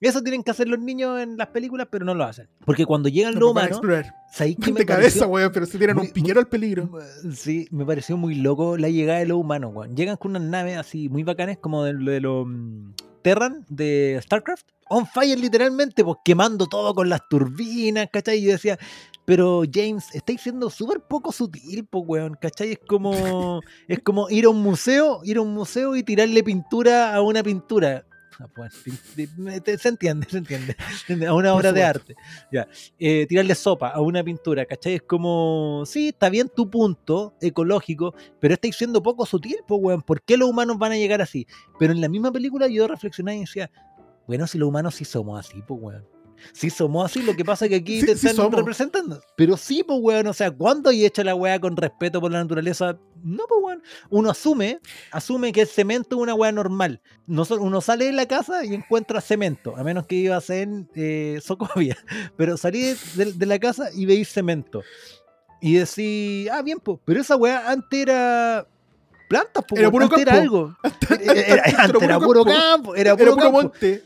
Eso tienen que hacer los niños en las películas, pero no lo hacen. Porque cuando llegan No, los humanos. ¿sabéis me cabeza, pareció? weón, pero si tiran muy- un piquero al peligro. Sí, me pareció muy loco la llegada de los humanos, weón. Llegan con unas naves así muy bacanes, como de, de los mm, Terran de StarCraft. On fire, literalmente, pues quemando todo con las turbinas, ¿cachai? Y yo decía, pero James, estáis siendo súper poco sutil, pues, weón, ¿cachai? Es como, es como ir a un museo, ir a un museo y tirarle pintura a una pintura. Se entiende, se entiende, a una obra de arte. Ya. Eh, tirarle sopa a una pintura, ¿cachai? Es como, sí, está bien tu punto ecológico, pero estáis siendo poco sutil, pues, weón. ¿Por qué los humanos van a llegar así? Pero en la misma película yo reflexionaba y decía, bueno, si los humanos sí somos así, pues, weón. Sí somos así, lo que pasa es que aquí Sí, te sí están somos. representando. Pero sí, pues, weón, o sea, ¿cuándo hay hecho la weá con respeto por la naturaleza? No, pues, weón. Uno asume, asume que el cemento es una weá normal. Uno sale de la casa y encuentra cemento, a menos que iba a ser eh, Socovia. Pero salí de, de- de la casa y veis cemento. Y decís, ah, bien, pues, pero esa weá antes era plantas, pues, Era puro antes era algo. Era- era- Era antes era puro campo. era Era puro puro campo. monte.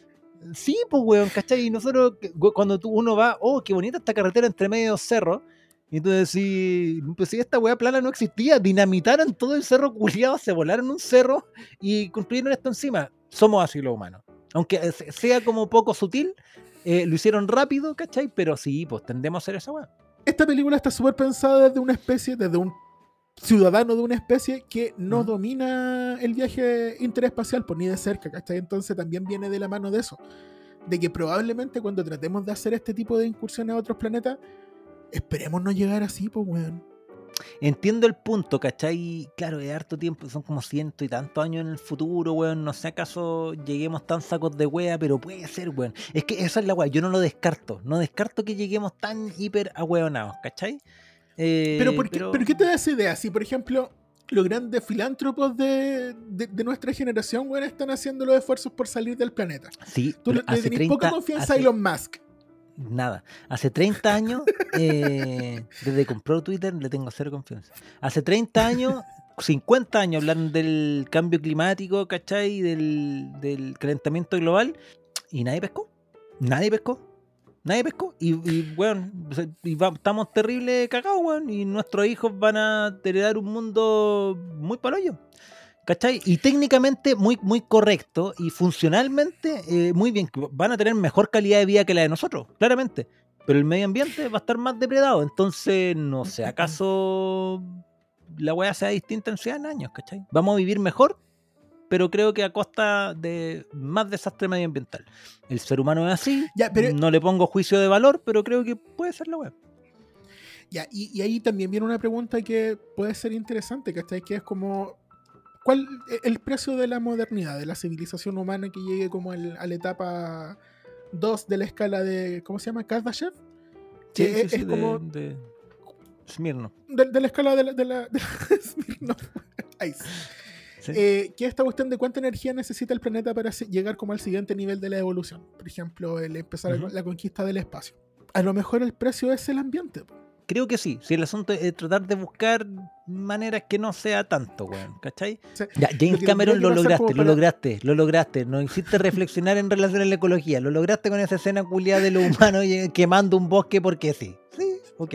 Sí, pues, weón, ¿cachai? Y nosotros, cuando uno va, oh, qué bonita esta carretera entre medio cerros, y tú decís, pues si esta weá plana no existía, dinamitaron todo el cerro culiado, se volaron un cerro y construyeron esto encima. Somos así los humanos. Aunque eh, se- sea como poco sutil, eh, lo hicieron rápido, ¿cachai? Pero sí, pues tendemos a hacer esa weá. Esta película está súper pensada desde una especie, desde un ciudadano de una especie que no domina el viaje interespacial, por ni de cerca, ¿cachai? Entonces también viene de la mano de eso. De que probablemente cuando tratemos de hacer este tipo de incursiones a otros planetas, esperemos no llegar así, pues, weón. Entiendo el punto, ¿cachai? Claro, de harto tiempo, son como ciento y tantos años en el futuro, weón. No sé acaso lleguemos tan sacos de wea, pero puede ser, weón. Es que esa es la wea, yo no lo descarto. No descarto que lleguemos tan hiper ahueonados, ¿cachai? Eh, Pero, ¿por qué, pero... ¿qué te da esa idea? Si, por ejemplo, los grandes filántropos de, de- de nuestra generación, weón, están haciendo los esfuerzos por salir del planeta. Sí, Tú le, tenés 30, poca confianza a Elon Musk. Nada. Hace 30 años, eh, desde que compró Twitter, le tengo cero confianza. Hace 30 años, 50 años hablaron del cambio climático, ¿cachai? Del, del calentamiento global y nadie pescó. Nadie pescó. Nadie pescó. Y, y bueno, y estamos terrible cagados, weón. Y nuestros hijos van a heredar un mundo muy palollo. ¿Cachai? Y técnicamente muy, muy correcto y funcionalmente eh, muy bien. Van a tener mejor calidad de vida que la de nosotros, claramente. Pero el medio ambiente va a estar más depredado. Entonces, no sé, ¿acaso la weá sea distinta en 100 años, ¿cachai? Vamos a vivir mejor, pero creo que a costa de más desastre medioambiental. El ser humano es así, Ya, pero- no le pongo juicio de valor, pero creo que puede ser la weá. Ya, y, y ahí también viene una pregunta que puede ser interesante, ¿cachai? Que es como, ¿cuál e- el precio de la modernidad, de la civilización humana que llegue como al- a la etapa 2 de la escala de, ¿cómo se llama? Kardashev. Sí, Que sí, es, sí, es de- como de Smirno. de, de la escala de la... De la, de la- Smirnoff Ice. Sí. Eh, que esta cuestión de cuánta energía necesita el planeta para llegar como al siguiente nivel de la evolución. Por ejemplo, el empezar Ujú. la conquista del espacio. A lo mejor el precio es el ambiente. Creo que sí. Si el asunto es tratar de buscar maneras que no sea tanto, weón. ¿Cachai? Ya, Lo James que Cameron lo lograste, lo para- lograste, lo lograste. No hiciste reflexionar en relación a la ecología. Lo lograste con esa escena culiada de los humanos y- quemando un bosque porque sí. Ok.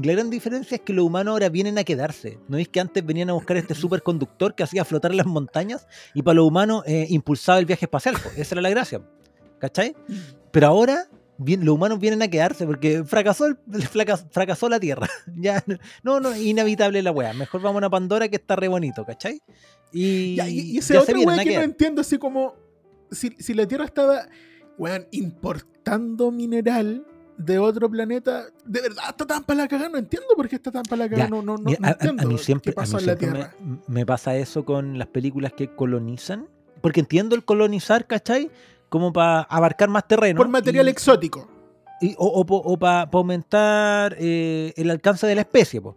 La gran diferencia es que los humanos ahora vienen a quedarse. ¿No es que antes venían a buscar este superconductor que hacía flotar las montañas y para los humanos eh, impulsaba el viaje espacial? po? Esa era la gracia. ¿Cachai? Pero ahora bien, los humanos vienen a quedarse porque fracasó, el, fracas- fracasó la Tierra. ya, no, no, inevitable la weá. Mejor vamos a Pandora que está re bonito, ¿cachai? Y, Ya, y, y ese otro a que no entiendo, así como si, si la Tierra estaba, weón, importando mineral de otro planeta, de verdad está tan para la cagada, no entiendo por qué está tan para la cagada, no, no, no, a- a, mí siempre, qué a mí pasó en la siempre Tierra. me, me pasa eso con las películas que colonizan. Porque entiendo el colonizar, ¿cachai? Como para abarcar más terreno. Por material y- exótico. y- o, para aumentar eh, el alcance de la especie. po.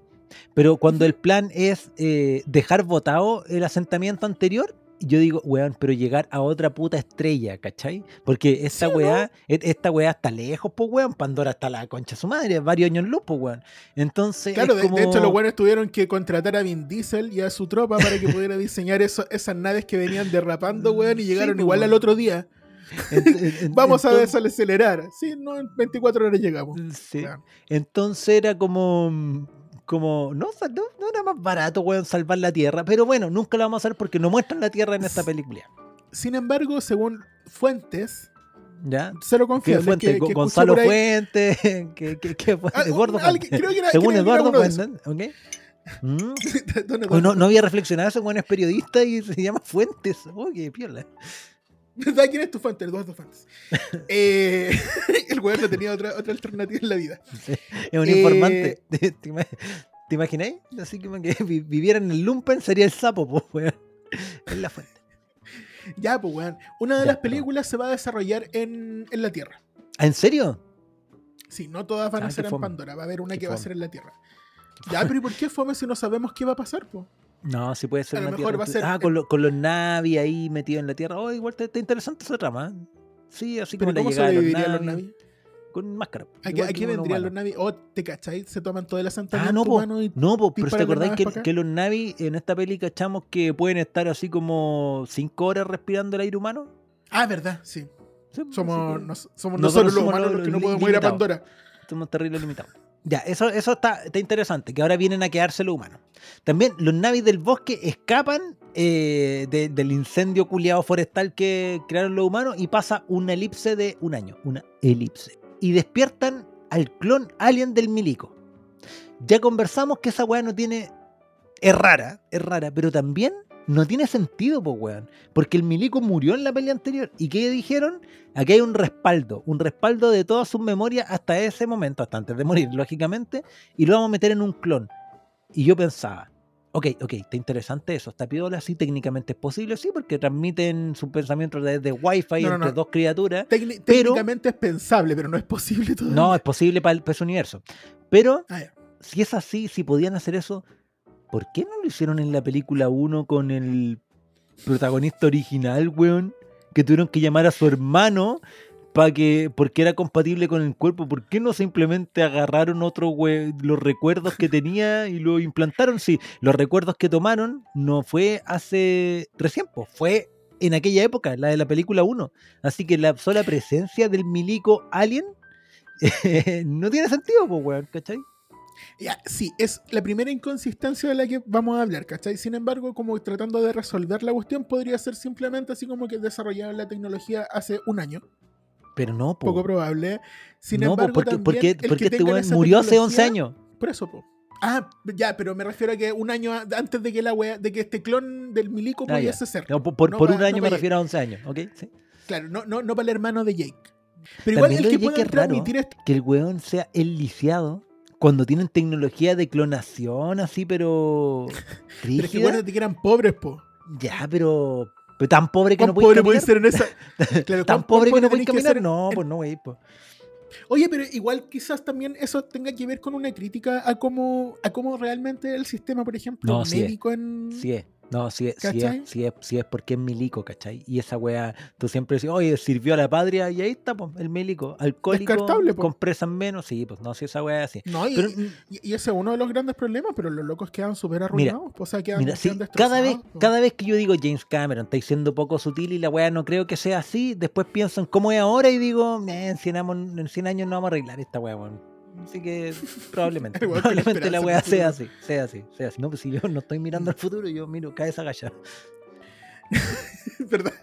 Pero cuando el plan es eh, dejar votado el asentamiento anterior, yo digo, weón, pero llegar a otra puta estrella, ¿cachai? Porque esta Sí, ¿o weá, e- esta weá está lejos, pues weón, Pandora está la concha de su madre, varios años luz, pues weón. Entonces, Claro, es de, hecho los buenos tuvieron que contratar a Vin Diesel y a su tropa para que pudiera diseñar eso- esas naves que venían derrapando, weón, y llegaron pues, igual al otro día. Vamos a desacelerar. Sí, no, en 24 horas llegamos. Sí. Entonces era como. Como, no, no, no era más barato, weón, salvar la Tierra. Pero bueno, nunca lo vamos a hacer porque no muestran la Tierra en esta película. Sin embargo, según fuentes, ¿Ya? cero ¿Qué confiables, fuente? que, que Gonzalo por ahí- Fuente. ¿Qué, qué, qué fue? Ah, Eduardo alguien- Fuente. creo que era- Según creo que Eduardo uno de esos. Fuente. ¿ok? Mm. Eduardo. no, no había reflexionado eso, weón es periodista y se llama Fuentes. Oh, qué piola. ¿Verdad? ¿Quién es tu fuente? Eduardo Fuentes. Eh, el weón no tenía otra, otra alternativa en la vida. Es un Eh, informante. ¿Te, te te imagináis? Así que, que vi- viviera en el Lumpen sería el sapo, pues, weón. Es la fuente. Ya, pues, weón. Una de Ya, las películas se va a desarrollar en, en la Tierra. ¿Ah, ¿En serio? Sí, no todas van Ah, a ser en fome. Pandora. Va a haber una que va a ser en la Tierra. Ya, pero ¿y por qué fome si no sabemos qué va a pasar, pues? No, sí puede ser A lo una mejor tierra va a entre- ser Ah, con, lo- con los Navi ahí metidos en la tierra. Oh, igual está, interesante esa trama. ¿eh? Sí, así ¿Pero como la llegada de los Navi. Navi? Con máscara. ¿A qué, a qué vendrían los. Navi? Oh, ¿te cachai? Se toman todo el asentamiento Ah, no, po. y... No, po, pero te acordáis que, que los Navi en esta peli cachamos que pueden estar así como cinco horas respirando el aire humano. Ah, verdad, sí. Sí, Somos, nos- somos Nosotros nosotros los humanos los los que no podemos ir a. Pandora. Somos terrible limitados. Ya, eso, eso está, está interesante, que ahora vienen a quedarse los humanos. También los navis del bosque escapan eh, de- del incendio culiado forestal que crearon los humanos y pasa una elipse de un año, una elipse. Y despiertan al clon alien del milico. Ya conversamos que esa weá no tiene... Es rara, es rara, pero también no tiene sentido, pues weón. Porque el milico murió en la pelea anterior. ¿Y qué dijeron? Aquí hay un respaldo, un respaldo de todas sus memorias hasta ese momento, hasta antes de morir, lógicamente, y lo vamos a meter en un clon. Y yo pensaba, ok, ok, está interesante eso, está piola, sí, técnicamente es posible, sí, porque transmiten sus pensamientos desde Wi-Fi No, no, entre no. dos criaturas. Tecni- Pero- Técnicamente es pensable, pero no es posible todavía. No, es posible para el, para ese universo. Pero Ah, si es así, si podían hacer eso, ¿por qué no lo hicieron en la película 1 con el protagonista original, weón? Que tuvieron que llamar a su hermano para que, porque era compatible con el cuerpo. ¿Por qué no simplemente agarraron otro we- los recuerdos que tenía y lo implantaron? Sí, los recuerdos que tomaron no fue hace recién, pues, fue en aquella época, la de la película 1. Así que la sola presencia del milico alien no tiene sentido, pues, weón, ¿cachai? Ya, sí, es la primera inconsistencia de la que vamos a hablar, ¿cachai? Sin embargo, como tratando de resolver la cuestión, podría ser simplemente así como que desarrollaron la tecnología hace un año, Pero no, po. poco probable. Sin no, po, embargo, porque, también porque, el que porque este murió hace 11 tecnología- años. Por eso, po. Ah, ya, pero me refiero a que un año antes de que la wea, de que este clon del milico Ah, ya. pudiese ser. No, por No un año me refiero a 11 años, ¿ok? Sí. Claro, no, no, no para el hermano de Jake. Pero igual También el lo que de Jake pueda es raro. transmitir esto. Que el weón sea el lisiado cuando tienen tecnología de clonación así, pero. Pero es que acuérdate que eran pobres, po. Ya, pero. Pero tan pobre que ¿Cuán no pobre puede caminar. ser en esa? Claro, Tan ¿cuán- pobre que no puede tenés que caminar. No, pues no, güey. Pues. Oye, pero igual quizás también eso tenga que ver con una crítica a cómo, a cómo realmente el sistema, por ejemplo, No, sí médico en... Sí es. No, sí es, ¿Cachai? es, sí es, sí es porque es milico, ¿cachai? Y esa weá, tú siempre decís, oye, sirvió a la patria y ahí está, pues, el milico, alcohólico, presas menos, sí, pues no, sí, esa weá es así. No, y, Pero, y- y ese es uno de los grandes problemas, pero los locos quedan súper arruinados. o sea, quedan, Mira, sí, quedan cada vez, cada vez que yo digo James Cameron está siendo poco sutil y la weá no creo que sea así, después pienso en cómo es ahora y digo, "Eh, en 100 años, en 100 años no vamos a arreglar esta weá, weón. Así que probablemente, probablemente la weá sea así, sea así, sea así. No, pues si yo no estoy mirando al futuro, yo miro cabeza agachada. ¿Verdad?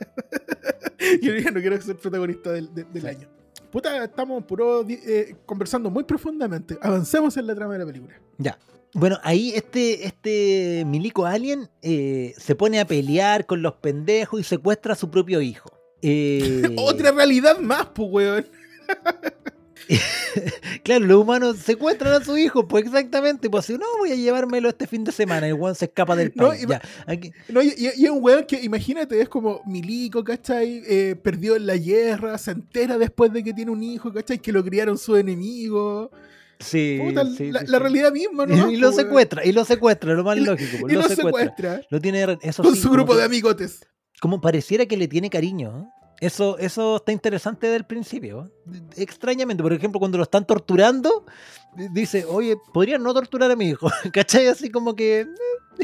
Yo ya no quiero ser protagonista del, de- del Sí. año. Puta, estamos puro eh, conversando muy profundamente. Avancemos en la trama de la película. Ya. Bueno, ahí este, este milico alien eh, se pone a pelear con los pendejos y secuestra a su propio hijo. Eh, Otra realidad más, pues, weón. Claro, los humanos secuestran a su hijo, pues exactamente. Pues si no, voy a llevármelo este fin de semana. El weón se escapa del país. y- ya. Aquí- No, y, y- un weón que, imagínate, es como milico, ¿cachai? Eh, perdió en la guerra, se entera después de que tiene un hijo, ¿cachai? Que lo criaron sus enemigos. Sí, Puta, sí, la, sí, la sí. realidad misma, ¿no? Y, lo Po, weón. secuestra, y lo secuestra, lo más Y lo- lógico. pues, Y lo, lo secuestra. secuestra. Lo tiene, eso Con su grupo que- de amigotes. como pareciera que le tiene cariño. ¿eh? Eso, eso está interesante desde el principio. Extrañamente, por ejemplo, cuando lo están torturando, dice, oye, podrían no torturar a mi hijo. ¿Cachai? Así como que eh,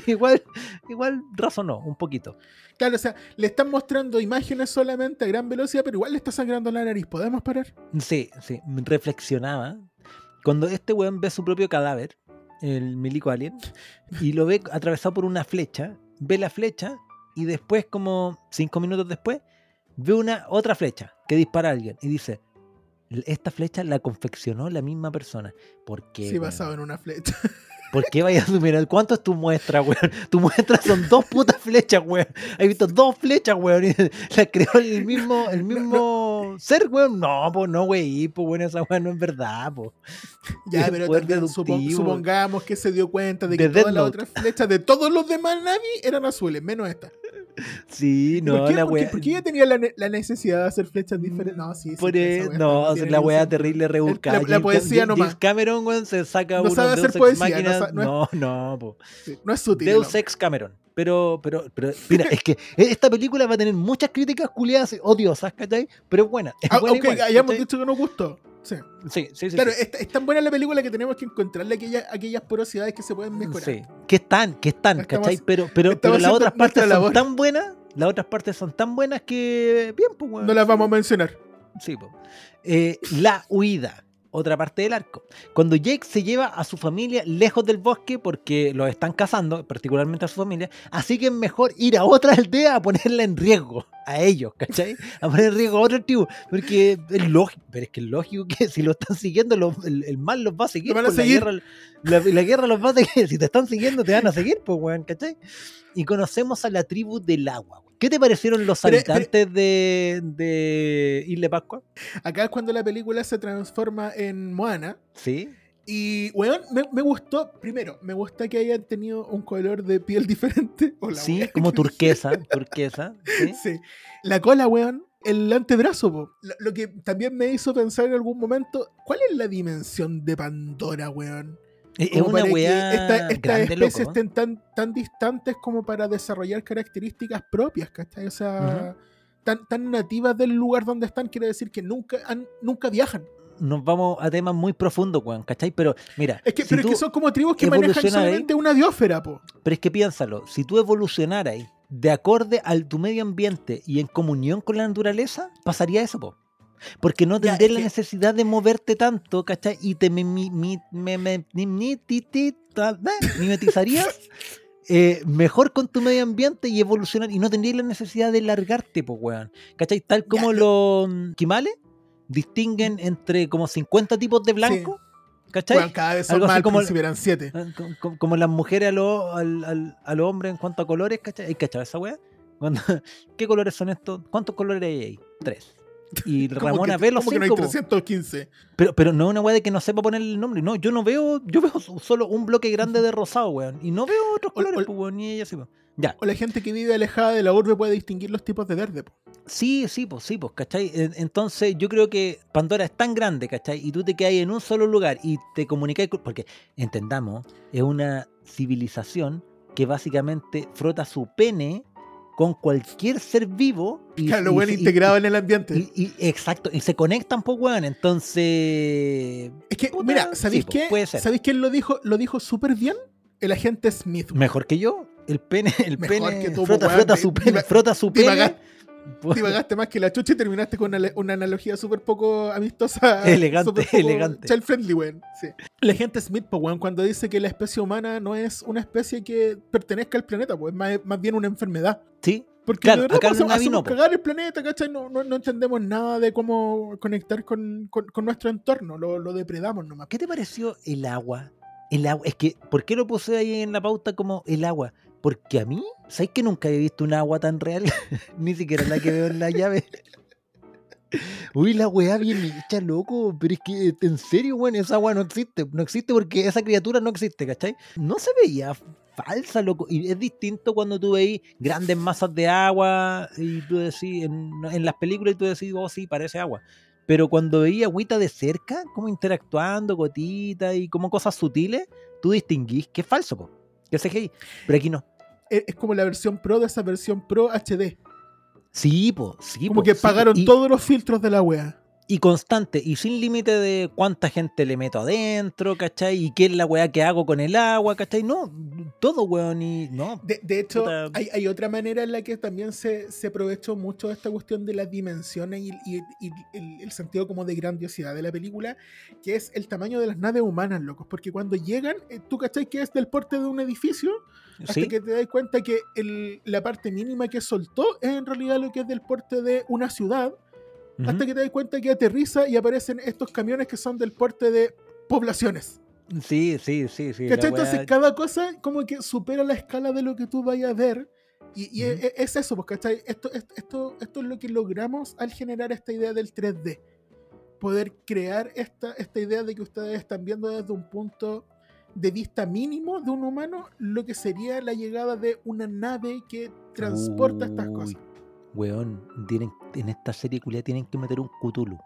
igual, igual razonó un poquito. Claro, o sea, le están mostrando imágenes solamente a gran velocidad, pero igual le está sangrando la nariz. ¿Podemos parar? Sí, sí, reflexionaba. Cuando este weón ve su propio cadáver, el milico alien, y lo ve atravesado por una flecha, ve la flecha y después, como cinco minutos después, ve una otra flecha que dispara a alguien y dice, esta flecha la confeccionó la misma persona. ¿Por qué? Sí, basado en una flecha. ¿Por qué vayas a asumir? ¿Cuánto es tu muestra, weón? Tu muestra son dos putas flechas, weón. He visto dos flechas, weón. Y la creó el mismo, el mismo ser, weón. No, pues no, güey. Pues bueno, esa weón no es verdad, pues. Ya, pero también supon- deductivo. supongamos que se dio cuenta de De que Death todas las otras flechas de todos los demás Navi eran azules, menos esta. Sí, no, ¿Por, qué, la weá. por qué ella tenía la, ne- la necesidad de hacer flechas diferentes? No, sí, sí. Por esa e- weá no, no la sentido. terrible rebuscada. la James- poesía nomás. Cameron, weón, se saca No uno sabe Deus hacer Ex poesía, no Machina. no es- No, no, po. Sí, no es sutil. Deus no. Ex Cameron. Pero, pero, pero, mira, es que esta película va a tener muchas críticas culiadas odiosas, ¿cachai? Pero es buena. Es Ah, buena ok, igual, hayamos ¿cachai? dicho que nos gustó. Sí. Sí, sí, sí. Claro, sí. es, es tan buena la película que tenemos que encontrarle aquellas, aquellas porosidades que se pueden mejorar. Sí, que están, que están, Estamos- ¿cachai? Pero, pero, pero las otras partes labor. son tan buenas, las otras partes son tan buenas que, bien, pues, weón. No las vamos a mencionar. Sí, po. Eh, la huida, otra parte del arco. Cuando Jake se lleva a su familia lejos del bosque porque los están cazando, particularmente a su familia, así que es mejor ir a otra aldea a ponerla en riesgo, a ellos, ¿cachai? A poner en riesgo a otro tribu, porque es lógico, pero es que es lógico que si lo están siguiendo, lo- el, el mal los va a seguir. Lo van a pues, la seguir. guerra- La, la guerra los va a seguir, si te están siguiendo te van a seguir, pues, weón, ¿cachai? Y conocemos a la tribu del agua. ¿Qué te parecieron los Pero- habitantes de, de Isla Pascua? Acá es cuando la película se transforma en Moana. Sí. Y, weón, me, me gustó. Primero, me gusta que hayan tenido un color de piel diferente. O la Sí, como que turquesa, turquesa. ¿sí? La cola, weón. El antebrazo, po. Lo, lo que también me hizo pensar en algún momento, ¿cuál es la dimensión de Pandora, weón? Es es una weá esta- estas grande, especies estén tan, tan distantes como para desarrollar características propias, ¿cachai? O sea, tan, tan nativas del lugar donde están, quiere decir que nunca, han, nunca viajan. Nos vamos a temas muy profundos, weón, ¿cachai? Pero mira, Es que, si pero es que son como tribus que manejan evolucionas ahí- solamente una diósfera, po. pero es que piénsalo, si tú evolucionaras de acorde al tu medio ambiente y en comunión con la naturaleza, pasaría eso, po. Porque no es la necesidad de moverte tanto, ¿cachai? Y te eh, mimetizarías eh, mejor con tu medio ambiente y evolucionar. Y no tendrías la necesidad de largarte, pues, weón. ¿Cachai? Tal como Ya, los quimales distinguen entre como 50 tipos de blanco. ¿Cachai? Cada vez son Algo más, así como- eran siete. Co- Como, las mujeres a los al, en cuanto a colores, ¿cachai? ¿Hay cachado esa weá? ¿Qué colores son estos? ¿Cuántos colores hay ahí? Tres. Y ¿Cómo Ramona que- ve los cómo que no hay cinco, po. 315? pero, pero no es una weá de que no sepa poner el nombre. No, yo no veo, yo veo so- solo un bloque grande de rosado, weón. Y no veo otros Ol- colores, ol- pues, weón, ni ella sí, po. Ya. O la gente que vive alejada de la urbe puede distinguir los tipos de verde. po. Sí, sí, pues sí, pues, ¿cachai? En- Entonces yo creo que Pandora es tan grande, ¿cachai? Y tú te quedas en un solo lugar y te comunicas, porque entendamos, es una civilización que básicamente frota su pene con cualquier ser vivo. Y, Claro, lo y- bueno y- integrado en el ambiente. y- y- exacto, y se conectan, pues, weón. Entonces, es que, puta, mira, ¿sabéis sí, po, qué? puede ser. ¿Sabéis quién lo dijo? Lo dijo súper bien. El agente Smith. mejor que yo, el pene, el Mejor pene, que tú, frota, weón, frota su pene, frota su pene. Divagaste- Pues, Divagaste más que la chucha y terminaste con una, una analogía súper poco amistosa. Elegante, poco elegante. Child friendly, weón. Sí. El agente Smith, pues, weón, cuando dice que la especie humana no es una especie que pertenezca al planeta, pues, es más, más bien una enfermedad. Sí, Porque Claro, de verdad acá pues, hacemos no, cagar el planeta, ¿cachai? No, no, no entendemos nada de cómo conectar con, con- con nuestro entorno, lo, lo depredamos nomás. ¿Qué te pareció el agua? El agua, es que, ¿por qué lo puse ahí en la pauta como el agua? Porque a mí, ¿sabes que nunca he visto un agua tan real? Ni siquiera la que veo en la llave. Uy, la weá bien hecha, loco. Pero es que, en serio, weón, esa agua no existe. No existe porque esa criatura no existe, ¿cachai? No se veía falsa, loco. Y es distinto cuando tú veis grandes masas de agua y tú decís, en, las películas y tú decís, oh, sí, parece agua. Pero cuando veía agüita de cerca, como interactuando, gotitas y como cosas sutiles, tú distinguís que es falso, po. Que CGI. Pero aquí no. Es, es como la versión pro de esa versión pro HD. Sí, po, sí, Como po, que sí, pagaron Y- todos los filtros de la wea. Y constante, y sin límite de cuánta gente le meto adentro, ¿cachai? Y qué es la weá que hago con el agua, ¿cachai? No, todo, weón, y no. De, de hecho, Puta. hay, hay otra manera en la que también se, se aprovechó mucho esta cuestión de las dimensiones y, y- y el, el sentido como de grandiosidad de la película, que es el tamaño de las naves humanas, locos. Porque cuando llegan, eh, tú cachai que es del porte de un edificio, hasta Sí, que te das cuenta que el- la parte mínima que soltó es en realidad lo que es del porte de una ciudad, hasta que te das cuenta que aterriza y aparecen estos camiones que son del porte de poblaciones. sí, sí, sí, sí. ¿Cachai? Entonces cada cosa como que supera la escala de lo que tú vayas a ver. Y, y Ujú. es, es eso, ¿cachai? Esto, esto, esto, esto es lo que logramos al generar esta idea del 3D. Poder crear esta, esta idea de que ustedes están viendo desde un punto de vista mínimo de un humano lo que sería la llegada de una nave que transporta estas cosas. Weón, tienen, en esta serie culia tienen que meter un Cthulhu.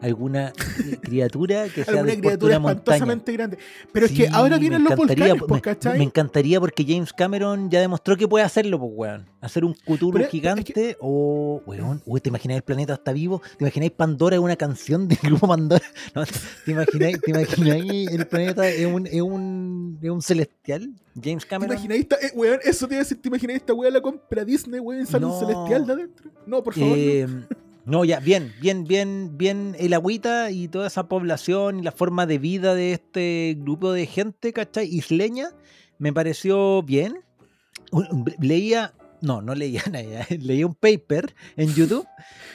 Alguna eh, criatura que sea Alguna de criatura una montaña. espantosamente grande. Pero es que Sí, ahora vienen los volcanes, me- pues, ¿cachai? Me encantaría porque James Cameron ya demostró que puede hacerlo, pues, weón. Hacer un Cthulhu Pero es- gigante o, weón, uy, ¿te imagináis el planeta está vivo? ¿Te imagináis Pandora es una canción del grupo Pandora? No, ¿Te imagináis, te imagináis el planeta es un, es un, es un celestial? James ¿Te Cameron. imagináis esta, eh, weón, eso te iba a decir, ¿te imagináis esta weá la compra Disney, weón, sale un No. celestial de adentro? No, por favor. no. Eh, no, ya, bien, bien, bien, bien el agüita y toda esa población y la forma de vida de este grupo de gente, ¿cachai? Isleña, me pareció bien. Leía, no, no leía nada, leía un paper en YouTube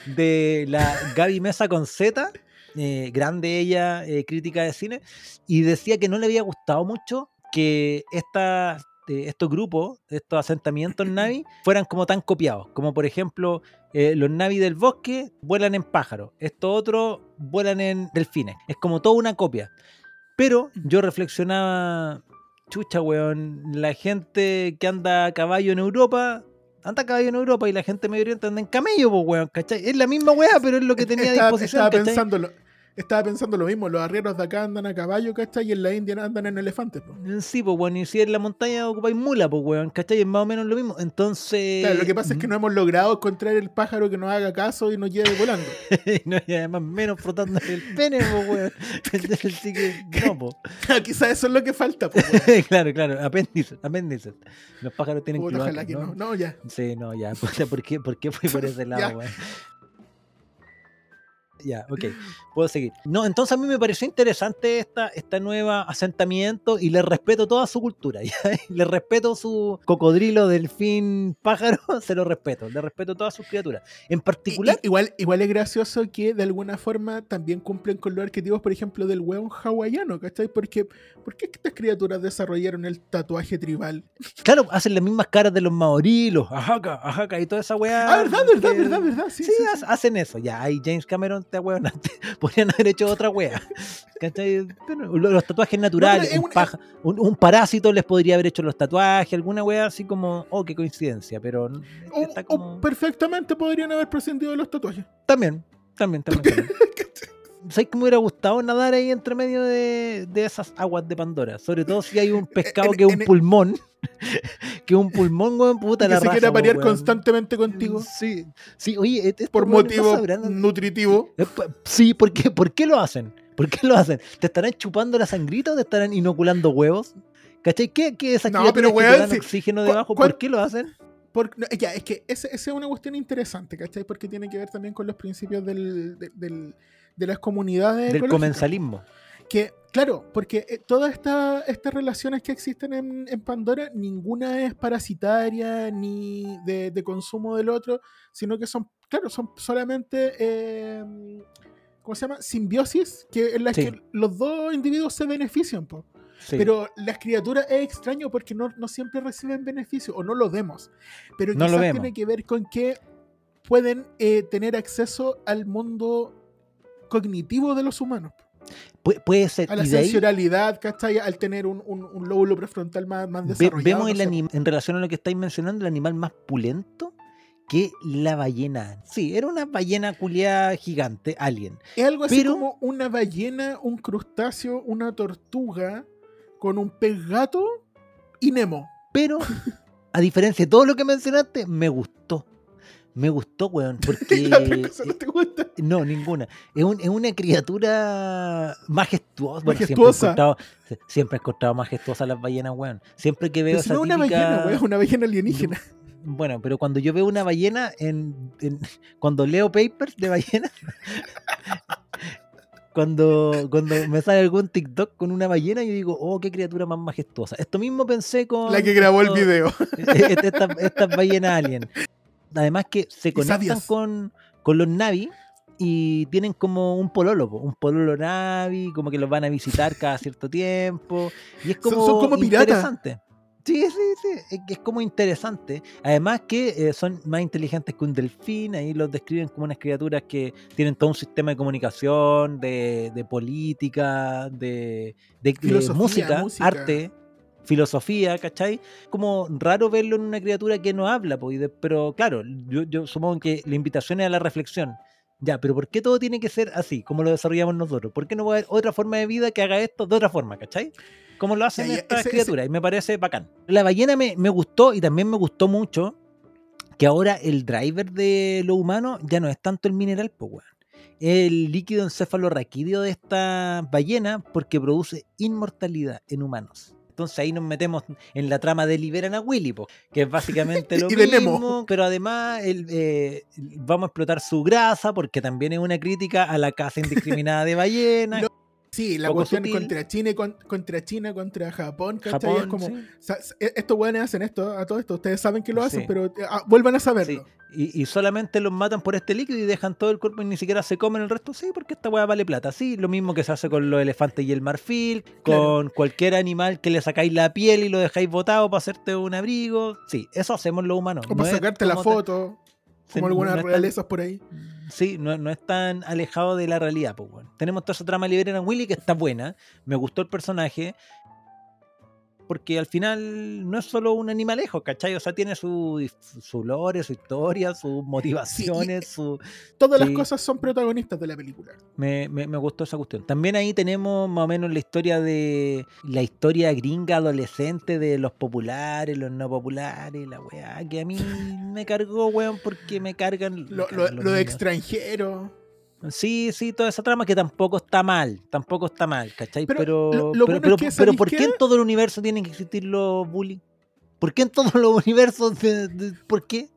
de la Gaby Mesa con Z, eh, grande ella, eh, crítica de cine, y decía que no le había gustado mucho que estas eh, estos grupos, estos asentamientos Navi, fueran como tan copiados. Como por ejemplo, eh, los Navi del bosque vuelan en pájaros, estos otros vuelan en delfines. Es como toda una copia. Pero yo reflexionaba, chucha, weón, la gente que anda a caballo en Europa. Anda a caballo en Europa y la gente medio oriente anda en camello, pues, weón, ¿cachai? Es la misma weá, pero es lo que tenía a disposición, estaba ¿cachai? pensando lo, estaba pensando lo mismo, los arrieros de acá andan a caballo, ¿cachai? Y en la India andan en elefantes, po. Sí, pues, weón, y si en la montaña ocupáis mula, pues, weón, ¿cachai? Es más o menos lo mismo. Entonces. Claro, lo que pasa es que no hemos logrado encontrar el pájaro que nos haga caso y nos lleve volando. no, y además menos frotando el pene, pues, weón. Así que, no, pues. Quizás eso es lo que falta, weón. claro, claro, apéndices, apéndices. Los pájaros tienen Puta, cloaca, ojalá que ¿no? no. Ya. Sí, no, ya, puta, ¿por qué, ¿por qué fui por ese lado, weón? Ya, ok, puedo seguir. No, entonces a mí me pareció interesante esta, esta nueva asentamiento y le respeto toda su cultura. ¿ya? Le respeto su cocodrilo, delfín, pájaro, se lo respeto. Le respeto todas sus criaturas. En particular, I- igual, igual es gracioso que de alguna forma también cumplen con los arquetipos, por ejemplo, del hueón hawaiano, ¿cachai? Porque, ¿por qué estas criaturas desarrollaron el tatuaje tribal? claro, hacen las mismas caras de los maorí, los ajaca, ajaca y toda esa weá. Ah, verdad, verdad, que- verdad, verdad. Sí, Sí, sí, ha- hacen eso. Ya, ahí James Cameron Podrían haber hecho otra wea. Los tatuajes naturales, es un, un- paja- un- un parásito les podría haber hecho los tatuajes, alguna wea así como, oh, qué coincidencia, pero O, perfectamente podrían haber prescindido de los tatuajes. También, también, también. también. ¿Sabes que me hubiera gustado nadar ahí entre medio de, de esas aguas de Pandora? Sobre todo si hay un pescado en- que es un en- pulmón. que es un pulmón, weón, puta que la se raja, quiera po, parear weón. constantemente contigo Sí, sí, oye, estos por weones no motivo nutritivo. Eh, pa- Sí, ¿por qué? ¿por qué lo hacen? ¿Por qué lo hacen? ¿Te estarán chupando la sangrita o te estarán inoculando huevos? ¿Cachai? ¿Qué, qué esas No, que te dan oxígeno debajo? ¿Por qué lo hacen? Por- no, ya, es que esa es una cuestión interesante, ¿cachai? Porque tiene que ver también con los principios del, de, del- de las comunidades Del comensalismo. Que, claro, porque eh, todas esta- estas relaciones que existen en, en Pandora, ninguna es parasitaria ni de, de consumo del otro, sino que son, claro, son solamente, eh, ¿cómo se llama? Simbiosis, que en las Sí. que los dos individuos se benefician, po. Sí. Pero las criaturas es extraño porque no, no siempre reciben beneficio o no lo vemos. Pero No quizás vemos. tiene que ver con que pueden eh, tener acceso al mundo cognitivo de los humanos. Pu- puede ser. A la sensorialidad, ¿cachai? Al tener un, un- un lóbulo prefrontal más, más desarrollado. vemos no sé. en relación a lo que estáis mencionando, el animal más pulento que la ballena. Sí, era una ballena culiada gigante, alien. Es algo así Pero- como una ballena, un crustáceo, una tortuga con un pez gato y Nemo. Pero, a diferencia de todo lo que mencionaste, me gustó. Me gustó, weón, porque... ¿La otra cosa no te gusta? No, ninguna. Es, un- es una criatura majestuosa. Bueno, Majestuosa. Siempre, he encontrado, majestuosas las ballenas, weón. Siempre que veo Pero si esa no es una típica- ballena, es una ballena alienígena. Bueno, pero cuando yo veo una ballena, en, en- cuando leo papers de ballenas, cuando, cuando me sale algún TikTok con una ballena, yo digo, oh, qué criatura más majestuosa. Esto mismo pensé con... La que grabó el video. Estas estas ballenas alien. Además que se conectan con, con los Navi y tienen como un pololo, po, un pololo Navi, como que los van a visitar cada cierto tiempo. Y es como, son como interesante. Sí, sí, sí, es que es como interesante. Además que eh, son más inteligentes que un delfín, ahí los describen como unas criaturas que tienen todo un sistema de comunicación, de, de política, de, de- de Filosofía, música, música. arte, filosofía, ¿cachai? Como raro verlo en una criatura que no habla, de- pero claro, yo, yo supongo que la invitación es a la reflexión. Ya, pero ¿por qué todo tiene que ser así, como lo desarrollamos nosotros? ¿Por qué no va a haber otra forma de vida que haga esto de otra forma, ¿cachai? Como lo hacen Ya, ya, estas ese- ese- criaturas, y me parece bacán. La ballena me, me gustó y también me gustó mucho que ahora el driver de lo humano ya no es tanto el mineral, pues, weón. El líquido encefalorraquídeo de esta ballena porque produce inmortalidad en humanos. Entonces ahí nos metemos en la trama de Liberan a Willy, po, que es básicamente lo mismo, pero además el, eh, vamos a explotar su grasa porque también es una crítica a la caza indiscriminada de ballenas. Sí, la cuestión sutil. contra China, y con- contra China, contra Japón, ¿cachai? Japón, es como, sí. o sea, s- e- estos weones hacen esto, a todo esto, ustedes saben que lo hacen, Sí. pero ah, vuelvan a Sí, saberlo. Y, y solamente los matan por este líquido y dejan todo el cuerpo y ni siquiera se comen el resto. Sí, porque esta weá vale plata. Sí, lo mismo que se hace con los elefantes y el marfil, Claro. con cualquier animal que le sacáis la piel y lo dejáis botado para hacerte un abrigo. Sí, eso hacemos los humanos. O No para sacarte la te- foto, Sí, como algunas realezas por ahí. Sí, no, no es tan alejado de la realidad, pues, weón. Tenemos toda esa trama a Willy que está buena. Me gustó el personaje. Porque al final no es solo un animalejo, ¿cachai? O sea, tiene su, su lore, su historia, sus motivaciones, su, Todas las cosas son protagonistas de la película. Me, me- me gustó esa cuestión. También ahí tenemos más o menos la historia de la historia gringa adolescente de los populares, los no populares, la weá, que a mí me cargó, weón, porque me cargan. Lo, lo, cargan lo extranjero. Sí, sí, toda esa trama que tampoco está mal, tampoco está mal, ¿cachai? Pero Pero, lo- lo pero, bueno pero, es que, pero ¿sabéis ¿por qué? en todo el universo tienen que existir los bullies? ¿Por qué en todos los universos? de- de- ¿Por qué?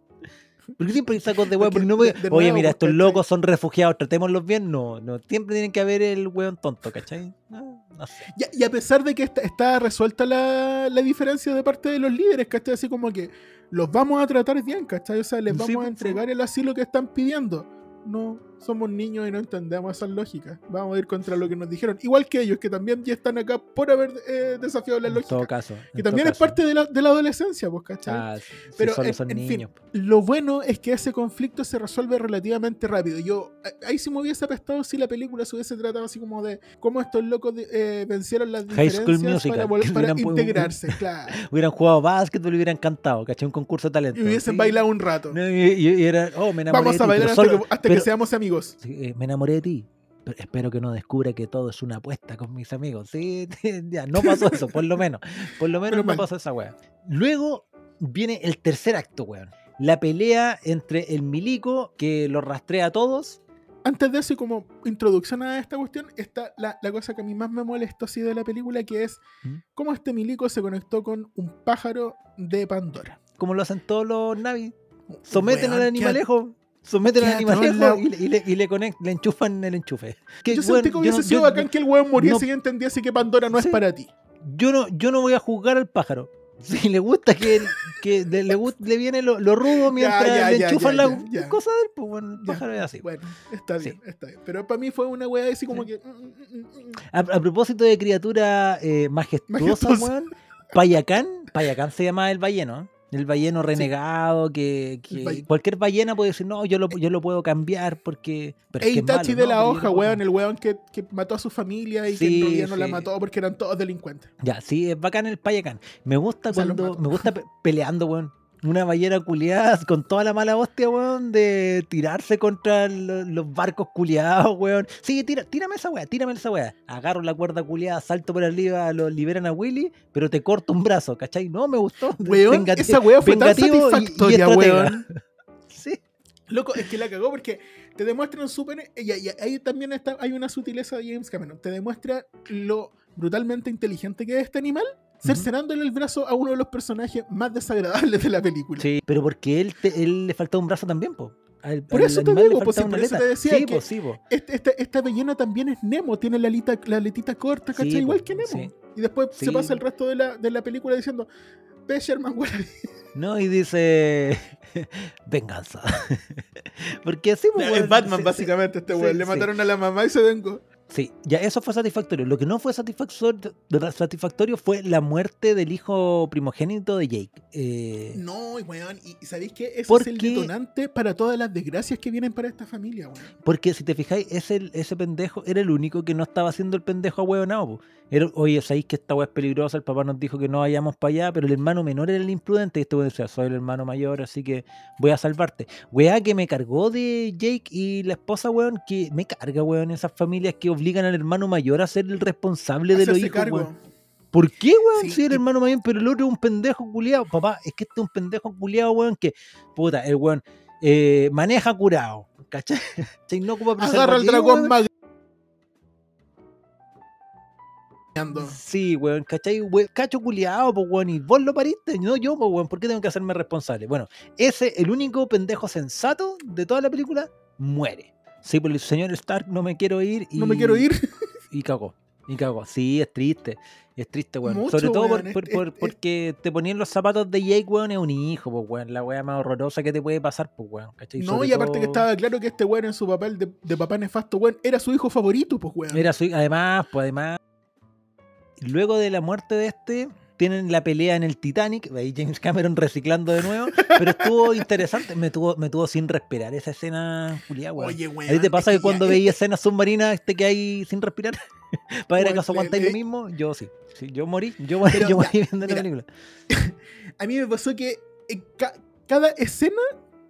¿Por qué siempre sacos de weón? Porque Porque no de- de Oye, nuevo, mira, estos locos son refugiados, tratémoslos bien. No, no, siempre tienen que haber el weón tonto, ¿cachai? No, no sé. Y a, y a pesar de que está, está resuelta la, la diferencia de parte de los líderes, ¿cachai? Así como que los vamos a tratar bien, ¿cachai? O sea, les Sí, vamos a pues, entregar el asilo que están pidiendo. No, somos niños y no entendemos esas lógicas. Vamos a ir contra lo que nos dijeron. Igual que ellos, que también ya están acá por haber eh, desafiado la En lógica. todo caso. Que en también es parte de la, de la adolescencia, pues, ¿cachai? Ah, sí, Pero, en- son en fin. Lo bueno es que ese conflicto se resuelve relativamente rápido. Yo, a- ahí sí me hubiese apestado si la película se hubiese tratado así como de cómo estos locos de- eh, vencieron las High School diferencias Musical, para, vol- que para integrarse, claro. Hubieran jugado básquetbol y hubieran cantado, ¿cachai? Un concurso de talento. Y hubiesen sí. bailado un rato. Y, y- y era, oh, me enamoré Vamos a bailar hasta, solo- que, hasta pero- que seamos amigos. Sí, eh, me enamoré de ti. Pero espero que no descubra que todo es una apuesta con mis amigos. Sí, ya, no pasó eso, por lo menos. Por lo menos no mal. pasó esa weá. Luego viene el tercer acto, weón. La pelea entre el milico que los rastrea a todos. Antes de eso, y como introducción a esta cuestión, está la, la cosa que a mí más me molestó así de la película, que es ¿Mm? cómo este milico se conectó con un pájaro de Pandora. Como lo hacen todos los navis. Someten Weón, al animalejo. Someten al animalejo la- y, le, y le- y le conect- le enchufan el enchufe. Que, Yo sentí que hubiese sido yo- bacán que el weón muriese no- y entendiese que Pandora no Sí. es para ti. yo no, yo no voy a juzgar al pájaro. Si le gusta que, que le, gust- le viene lo, lo rudo mientras ya, le enchufan ya, la ya, ya. cosa de él, pues bueno, pájaro es así. Bueno, está Sí. bien, está bien. Pero para mí fue una weá así como que. mm, mm, mm. A, a propósito de criatura eh, majestuosa, Majestuosa. weón, Payacán, Payacán se llama el balleno, ¿eh? El balleno renegado, que, cualquier ballena puede decir, no, yo lo, yo lo puedo cambiar porque... Pero es malo, de no, la hoja, weón, el weón que, que mató a su familia y que en realidad no la mató porque eran todos delincuentes. Ya, sí, es bacán el Payacán. Me gusta O sea, los cuando. Me gusta pe- peleando, weón. Una ballena culiada con toda la mala hostia, weón, de tirarse contra lo- los barcos culiados, weón. Sí, tira, tírame esa weá, tírame esa weá. Agarro la cuerda culiada, salto por arriba, lo liberan a Willy, pero te corto un brazo, ¿cachai? No, me gustó. Weón, Vengati- esa weá fue tan vengativo y- y satisfactoria, weón. Sí. Loco, es que la cagó porque te demuestran súper. Y, y ahí también está, hay una sutileza de James Cameron. Te demuestra lo brutalmente inteligente que es este animal, cercenándole el brazo a uno de los personajes más desagradables de la película. Sí, pero porque él, te- él le falta un brazo también, po. Al- Por eso te digo, una por eso te decía sí, que- po, sí, po. Este, este- esta ballena también es Nemo, tiene la alita, la aletita corta, Sí, ¿cachai? Igual po, que Nemo. sí. Y después se pasa el resto de la, de la película diciendo, ve Sherman Wallaby. No, y dice venganza. Porque así es Batman, básicamente, este sí, weón. Le sí. mataron a la mamá y se vengó. Sí, ya eso fue satisfactorio. Lo que no fue satisfactorio, satisfactorio fue la muerte del hijo primogénito de Jake. Eh, No, y weón, y, ¿sabéis qué? Ese ¿Por es el detonante para todas las desgracias que vienen para esta familia, weón. Porque si te fijáis, ese, ese pendejo era el único que no estaba haciendo el pendejo a huevonao. Era, Oye, sabéis que esta weá es peligrosa, el papá nos dijo que no vayamos para allá, pero el hermano menor era el imprudente. Y este weón decía, soy el hermano mayor, así que voy a salvarte. Weá que me cargó de Jake y la esposa, weón, que me carga, weón, esas familias que obligan al hermano mayor a ser el responsable de los hijos, weón. ¿Por qué, weón? Sí, si el y- hermano mayor, pero el otro es un pendejo culiado. Papá, es que este es un pendejo culiado, weón, que, puta, el weón eh, maneja curado, ¿cachai? No ocupa Agarra preservativo, dragón más. Sí, weón, ¿cachai? Cacho culiado, pues, weón, y vos lo pariste, no yo, pues, weón, ¿por qué tengo que hacerme responsable? Bueno, ese, el único pendejo sensato de toda la película, muere. Sí, pues el señor Stark, no me quiero ir. Y, No me quiero ir. Y cagó, y cagó. Sí, es triste, es triste, weón. Mucho, Sobre todo por- weón, por- es- por- es- porque te ponían los zapatos de Jake, weón, es un hijo, pues, weón, la weá más horrorosa que te puede pasar, pues, weón, ¿cachai? No, Sobre y aparte que estaba claro que este weón en su papel de, de papá nefasto, weón, era su hijo favorito, pues weón. Era su, además, pues además, luego de la muerte de este, tienen la pelea en el Titanic, ahí James Cameron reciclando de nuevo, pero estuvo interesante, me tuvo, me tuvo sin respirar esa escena, Juliá, weón. Oye, weón. ¿A ti te pasa que cuando veis escenas submarinas este que hay sin respirar? ¿Para ver acaso aguantáis lo mismo? Yo sí. Sí, yo morí, yo morí, Pero yo viendo la película. a mí me pasó que ca- cada escena,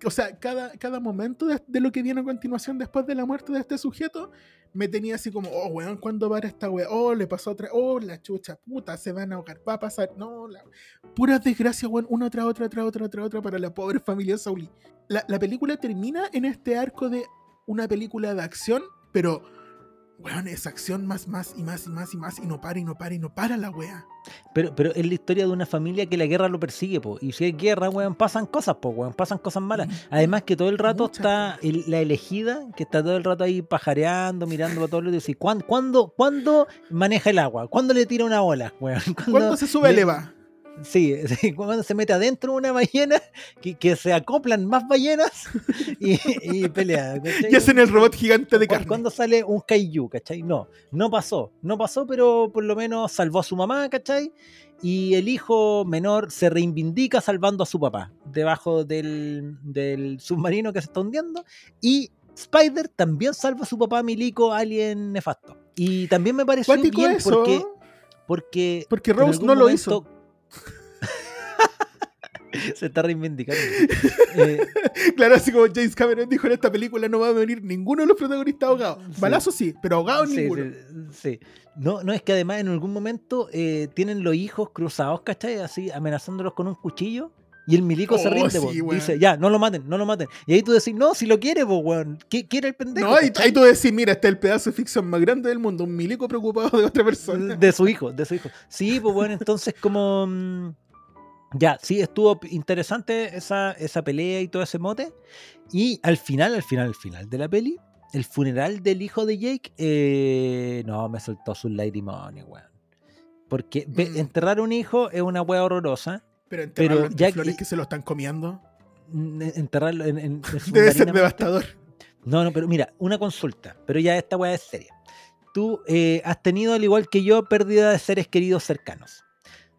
o sea, cada, cada momento de, de lo que viene a continuación después de la muerte de este sujeto, me tenía así como, oh, weón, ¿cuándo para esta weá? Oh, le pasó otra, oh, la chucha, puta, se van a ahogar, va a pasar, no, la... puras desgracias, weón, una tras otra, tras otra, tras otra para la pobre familia Sauli. La, la película termina en este arco de una película de acción, pero weón, es acción más, más y más y más y más y no para y no para y no para la wea. Pero, pero es la historia de una familia que la guerra lo persigue, po. Y si hay guerra, weón, pasan cosas, po, weón, pasan cosas malas. Mm. Además que todo el rato Muchas está el- la elegida, que está todo el rato ahí pajareando, mirando para todos lados y ¿cuándo, cuándo, cuándo maneja el agua? ¿Cuándo le tira una ola, weón? ¿Cuándo se sube a le- Leva? Sí, sí, cuando se mete adentro una ballena, que, que se acoplan más ballenas y, y pelea. ¿cachai? Y hacen el robot gigante de carne. ¿Cuándo sale un kaiju, cachai? No, no pasó. No pasó, pero por lo menos salvó a su mamá, cachai? Y el hijo menor se reivindica salvando a su papá debajo del, del submarino que se está hundiendo. Y Spider también salva a su papá milico alien nefasto. Y también me pareció bien eso. porque, porque, Porque Rose no lo momento- se está reivindicando. Eh, Claro, así como James Cameron dijo en esta película, no va a venir ninguno de los protagonistas ahogados. Sí. Balazo sí, pero ahogados Sí, ninguno. sí, sí. No, no, es que además en algún momento eh, tienen los hijos cruzados, ¿cachai? Así amenazándolos con un cuchillo. Y el milico se Oh, rinde, sí, dice, ya, no lo maten, no lo maten. Y ahí tú decís, no, si lo quiere, weón. ¿Qué quiere el pendejo? No, ahí tú decís, mira, este es el pedazo de ficción más grande del mundo, un milico preocupado de otra persona. De su hijo, de su hijo. Sí, pues bueno, entonces como... mm, Ya, sí, estuvo interesante esa, esa pelea y todo ese mote. Y al final, al final, al final de la peli, el funeral del hijo de Jake, eh, no, me soltó sus lagrimonios, weón. Porque Mm. enterrar un hijo es una wea horrorosa. Pero enterrarlo Pero entre ya flores que- que se lo están comiendo. Mm, Enterrarlo en, en- en Debe ser devastador. No, no, pero mira, una consulta, pero ya esta weá es seria. Tú eh, has tenido, al igual que yo, pérdida de seres queridos cercanos.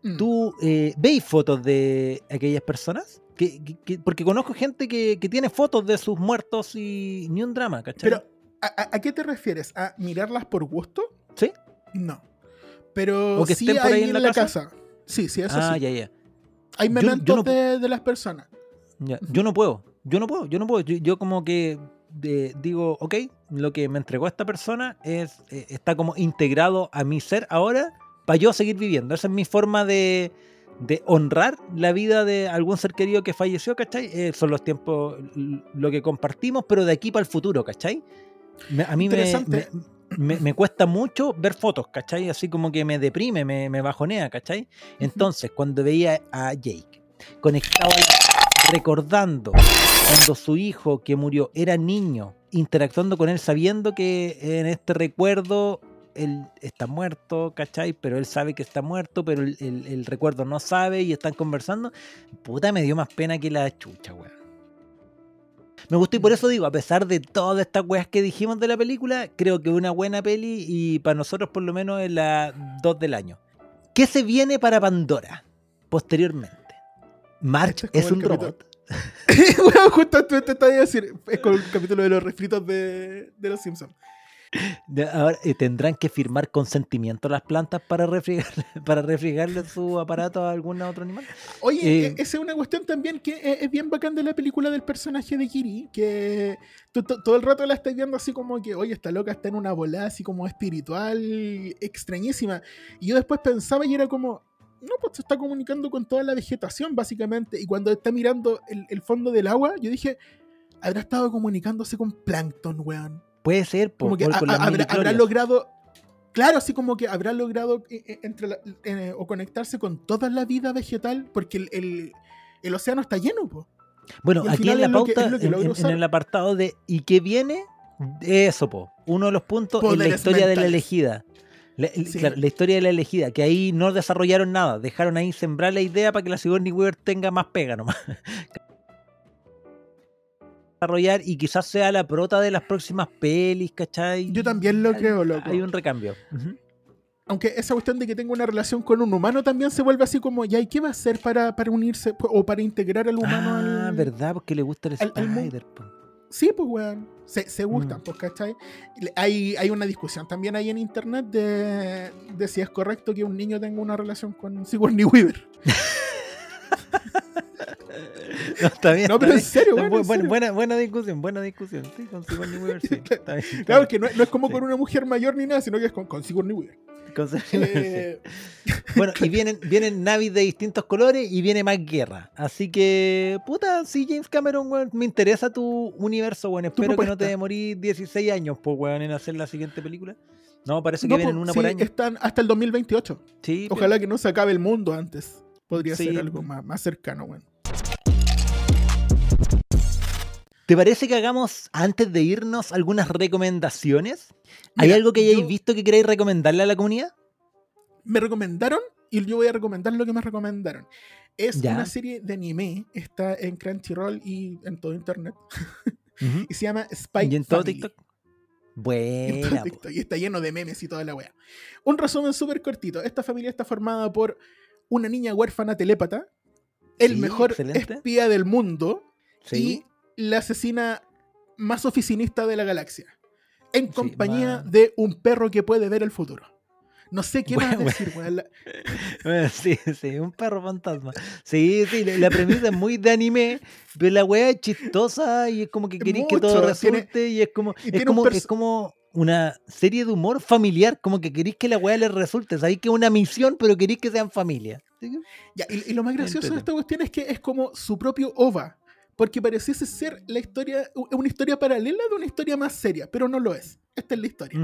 Mm. ¿Tú eh, veis fotos de aquellas personas? Que, que- que- porque conozco gente que, que tiene fotos de sus muertos y ni un drama, ¿cachai? Pero, ¿a, qué te refieres? ¿A mirarlas por gusto? ¿Sí? No. Pero ¿O que sí estén por ahí en en la, la casa? Sí, sí, eso ah, sí. ya, ya, Hay yo no- de, de las personas. ya. Yo no puedo, yo no puedo, yo no puedo. Yo, yo como que digo, ok, lo que me entregó esta persona es eh, está como integrado a mi ser ahora para yo seguir viviendo. Esa es mi forma de, de honrar la vida de algún ser querido que falleció, ¿cachai? Eh, son los tiempos, lo que compartimos, pero de aquí para el futuro, ¿cachai? Me- a mí me, me- me cuesta mucho ver fotos, ¿cachai? Así como que me deprime, me, me bajonea, ¿cachai? Entonces, cuando veía a Jake conectado, al- recordando cuando su hijo que murió era niño, interactuando con él, sabiendo que en este recuerdo él está muerto, ¿cachai? Pero él sabe que está muerto, pero el, el- el recuerdo no sabe y están conversando. Puta, me dio más pena que la chucha, weón. Me gustó y por eso digo, a pesar de todas estas weas que dijimos de la película, creo que es una buena peli y para nosotros por lo menos es la 2 del año. ¿Qué se viene para Pandora posteriormente? March Este es un robot. bueno, justo te te estaba a decir, es con el capítulo de los refritos de, de los Simpsons. Ahora, eh, tendrán que firmar consentimiento las plantas para refrigar, para refrigarle su aparato a algún otro animal. Oye, Eh, e- esa es una cuestión también que es, es bien bacán de la película del personaje de Kiri, que tú todo el rato la estás viendo así como que, oye, esta loca está en una volada así como espiritual, extrañísima. Y yo después pensaba y era como, no, pues se está comunicando con toda la vegetación básicamente. Y cuando está mirando el, el fondo del agua, yo dije, habrá estado comunicándose con plancton, weón. Puede ser, po, Como que por- a- con a- las habrá, logrado, claro, así como que habrá logrado eh, eh, entre la- eh, o conectarse con toda la vida vegetal, porque el, el- el océano está lleno, po. Bueno, aquí en la pauta, que en, el apartado de ¿y qué viene? Eso, po. Uno de los puntos es la Poderes historia de la elegida. La, Sí. claro, la historia de la elegida, que ahí no desarrollaron nada, dejaron ahí sembrar la idea para que la Sigourney Weaver tenga más pega nomás. desarrollar y quizás sea la prota de las próximas pelis, ¿cachai? Yo también lo Hay- creo, loco. Hay un recambio. Aunque esa cuestión de que tenga una relación con un humano también se vuelve así como, ¿ya y qué va a hacer para, para unirse o para integrar al humano ah, al... verdad, porque le gusta el al- Spider. Sí, pues, weón. Se, se gustan, Mm. pues, ¿cachai? Hay, hay una discusión también ahí en internet de, de si es correcto que un niño tenga una relación con Sigourney Weaver. está bien. No, pero en serio, bien. weón, en Bu- buena, serio. buena, buena discusión, buena discusión. Sí, con Sigourney Weaver, sí. Está bien, está Claro, que no, no es como Sí. con una mujer mayor ni nada, sino que es con, con Sigourney Weaver. Con Sigourney Weaver, Eh, sí. Bueno, y vienen, vienen navis de distintos colores y viene más guerra. Así que, puta, sí, James Cameron, weón, me interesa tu universo, weón. Espero que no te demorís 16 años, pues, weón, en hacer la siguiente película. No, parece que no, vienen una sí, por año. están hasta el 2028. Sí, pero- Ojalá que no se acabe el mundo antes. Podría ser algo más, más cercano, weón. ¿Te parece que hagamos, antes de irnos, algunas recomendaciones? ¿Hay Mira, algo que hayáis yo- visto que queráis recomendarle a la comunidad? Me recomendaron y yo voy a recomendar lo que me recomendaron. Es Ya. una serie de anime, está en Crunchyroll y en todo internet. Y se llama Spy ¿Y en todo Family. TikTok? Buena. TikTok, y está lleno de memes y toda la wea. Un resumen súper cortito. Esta familia está formada por una niña huérfana telépata, el Sí, mejor excelente. espía del mundo Sí. La asesina más oficinista de la galaxia. En Sí, compañía de un perro que puede ver el futuro. No sé qué Bueno, más decir. La- Bueno, sí, sí, un perro fantasma. Sí, sí, la, la premisa es muy de anime, pero la weá es chistosa y es como que queréis que todo resulte tiene- y es como, y es como, es como una serie de humor familiar, como que queréis que la weá les resulte. Sabéis que es una misión, pero queréis que sean familia. Ya, y, y lo más gracioso de esta cuestión es que es como su propio OVA. Porque pareciese ser la historia, una historia paralela de una historia más seria, pero no lo es. Esta es la historia.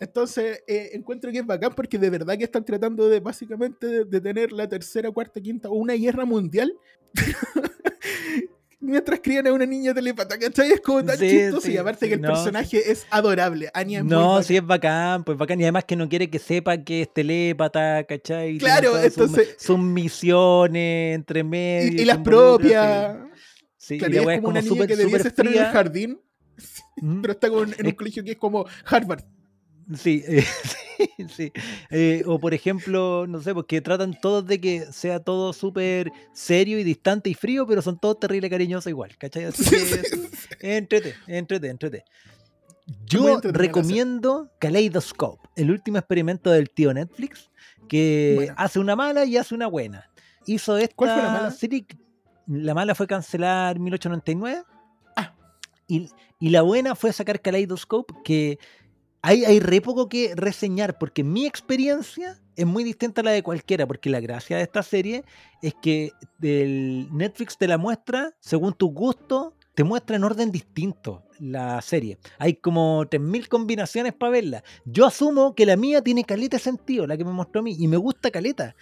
Entonces, eh, encuentro que es bacán porque de verdad que están tratando de básicamente de, de tener la tercera, cuarta, quinta o una guerra mundial. Mientras crían a una niña telepata, ¿cachai? Es como tan Sí, chistoso y sí, aparte sí, que el no, personaje es adorable. Anya es No, sí es bacán, pues bacán. Y además que no quiere que sepa que es telépata, ¿cachai? Y Claro, sus- entonces- Sus, misiones entre medio. y, y las propias. Sí, Claro, es como una niña súper- que debiese estar en el jardín, Ujú. pero está con- en un Es- colegio que es como Harvard. Sí, eh, sí, sí. Eh, o por ejemplo, no sé, porque tratan todos de que sea todo súper serio y distante y frío, pero son todos terrible cariñosos igual, ¿cachai? Así que es- entrete, entrete, entrete. Muy Yo recomiendo Kaleidoscope, el último experimento del tío Netflix, que Buena. hace una mala y hace una buena. Hizo esta ¿Cuál fue la mala? serie, la mala fue cancelar 1899 Ah. y, y la buena fue sacar Kaleidoscope, que hay, hay re poco que reseñar, porque mi experiencia es muy distinta a la de cualquiera, porque la gracia de esta serie es que el Netflix te la muestra según tu gusto, te muestra en orden distinto la serie. Hay como 3.000 combinaciones para verla. Yo asumo que la mía tiene caleta sentido, la que me mostró a mí, y me gusta caleta.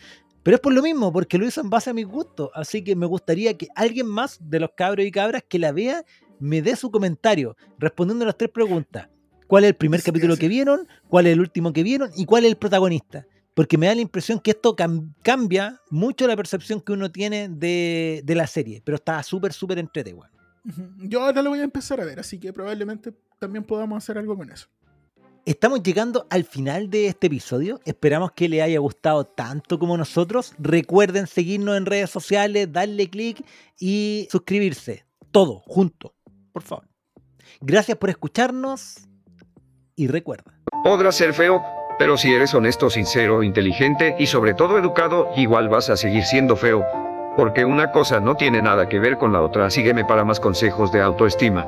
Pero es por lo mismo, porque lo hizo en base a mis gustos. Así que me gustaría que alguien más de los cabros y cabras que la vea me dé su comentario respondiendo a las tres preguntas. ¿Cuál es el primer Sí, capítulo sí. que vieron? ¿Cuál es el último que vieron? ¿Y cuál es el protagonista? Porque me da la impresión que esto cam- cambia mucho la percepción que uno tiene de, de la serie. Pero está súper, súper entrete, weón. Ujú. Yo ahora lo voy a empezar a ver, así que probablemente también podamos hacer algo con eso. Estamos llegando al final de este episodio. Esperamos que les haya gustado tanto como nosotros. Recuerden seguirnos en redes sociales, darle clic y suscribirse. Todo, junto. Por favor. Gracias por escucharnos y recuerda. Podrás ser feo, pero si eres honesto, sincero, inteligente y sobre todo educado, igual vas a seguir siendo feo. Porque una cosa no tiene nada que ver con la otra. Sígueme para más consejos de autoestima.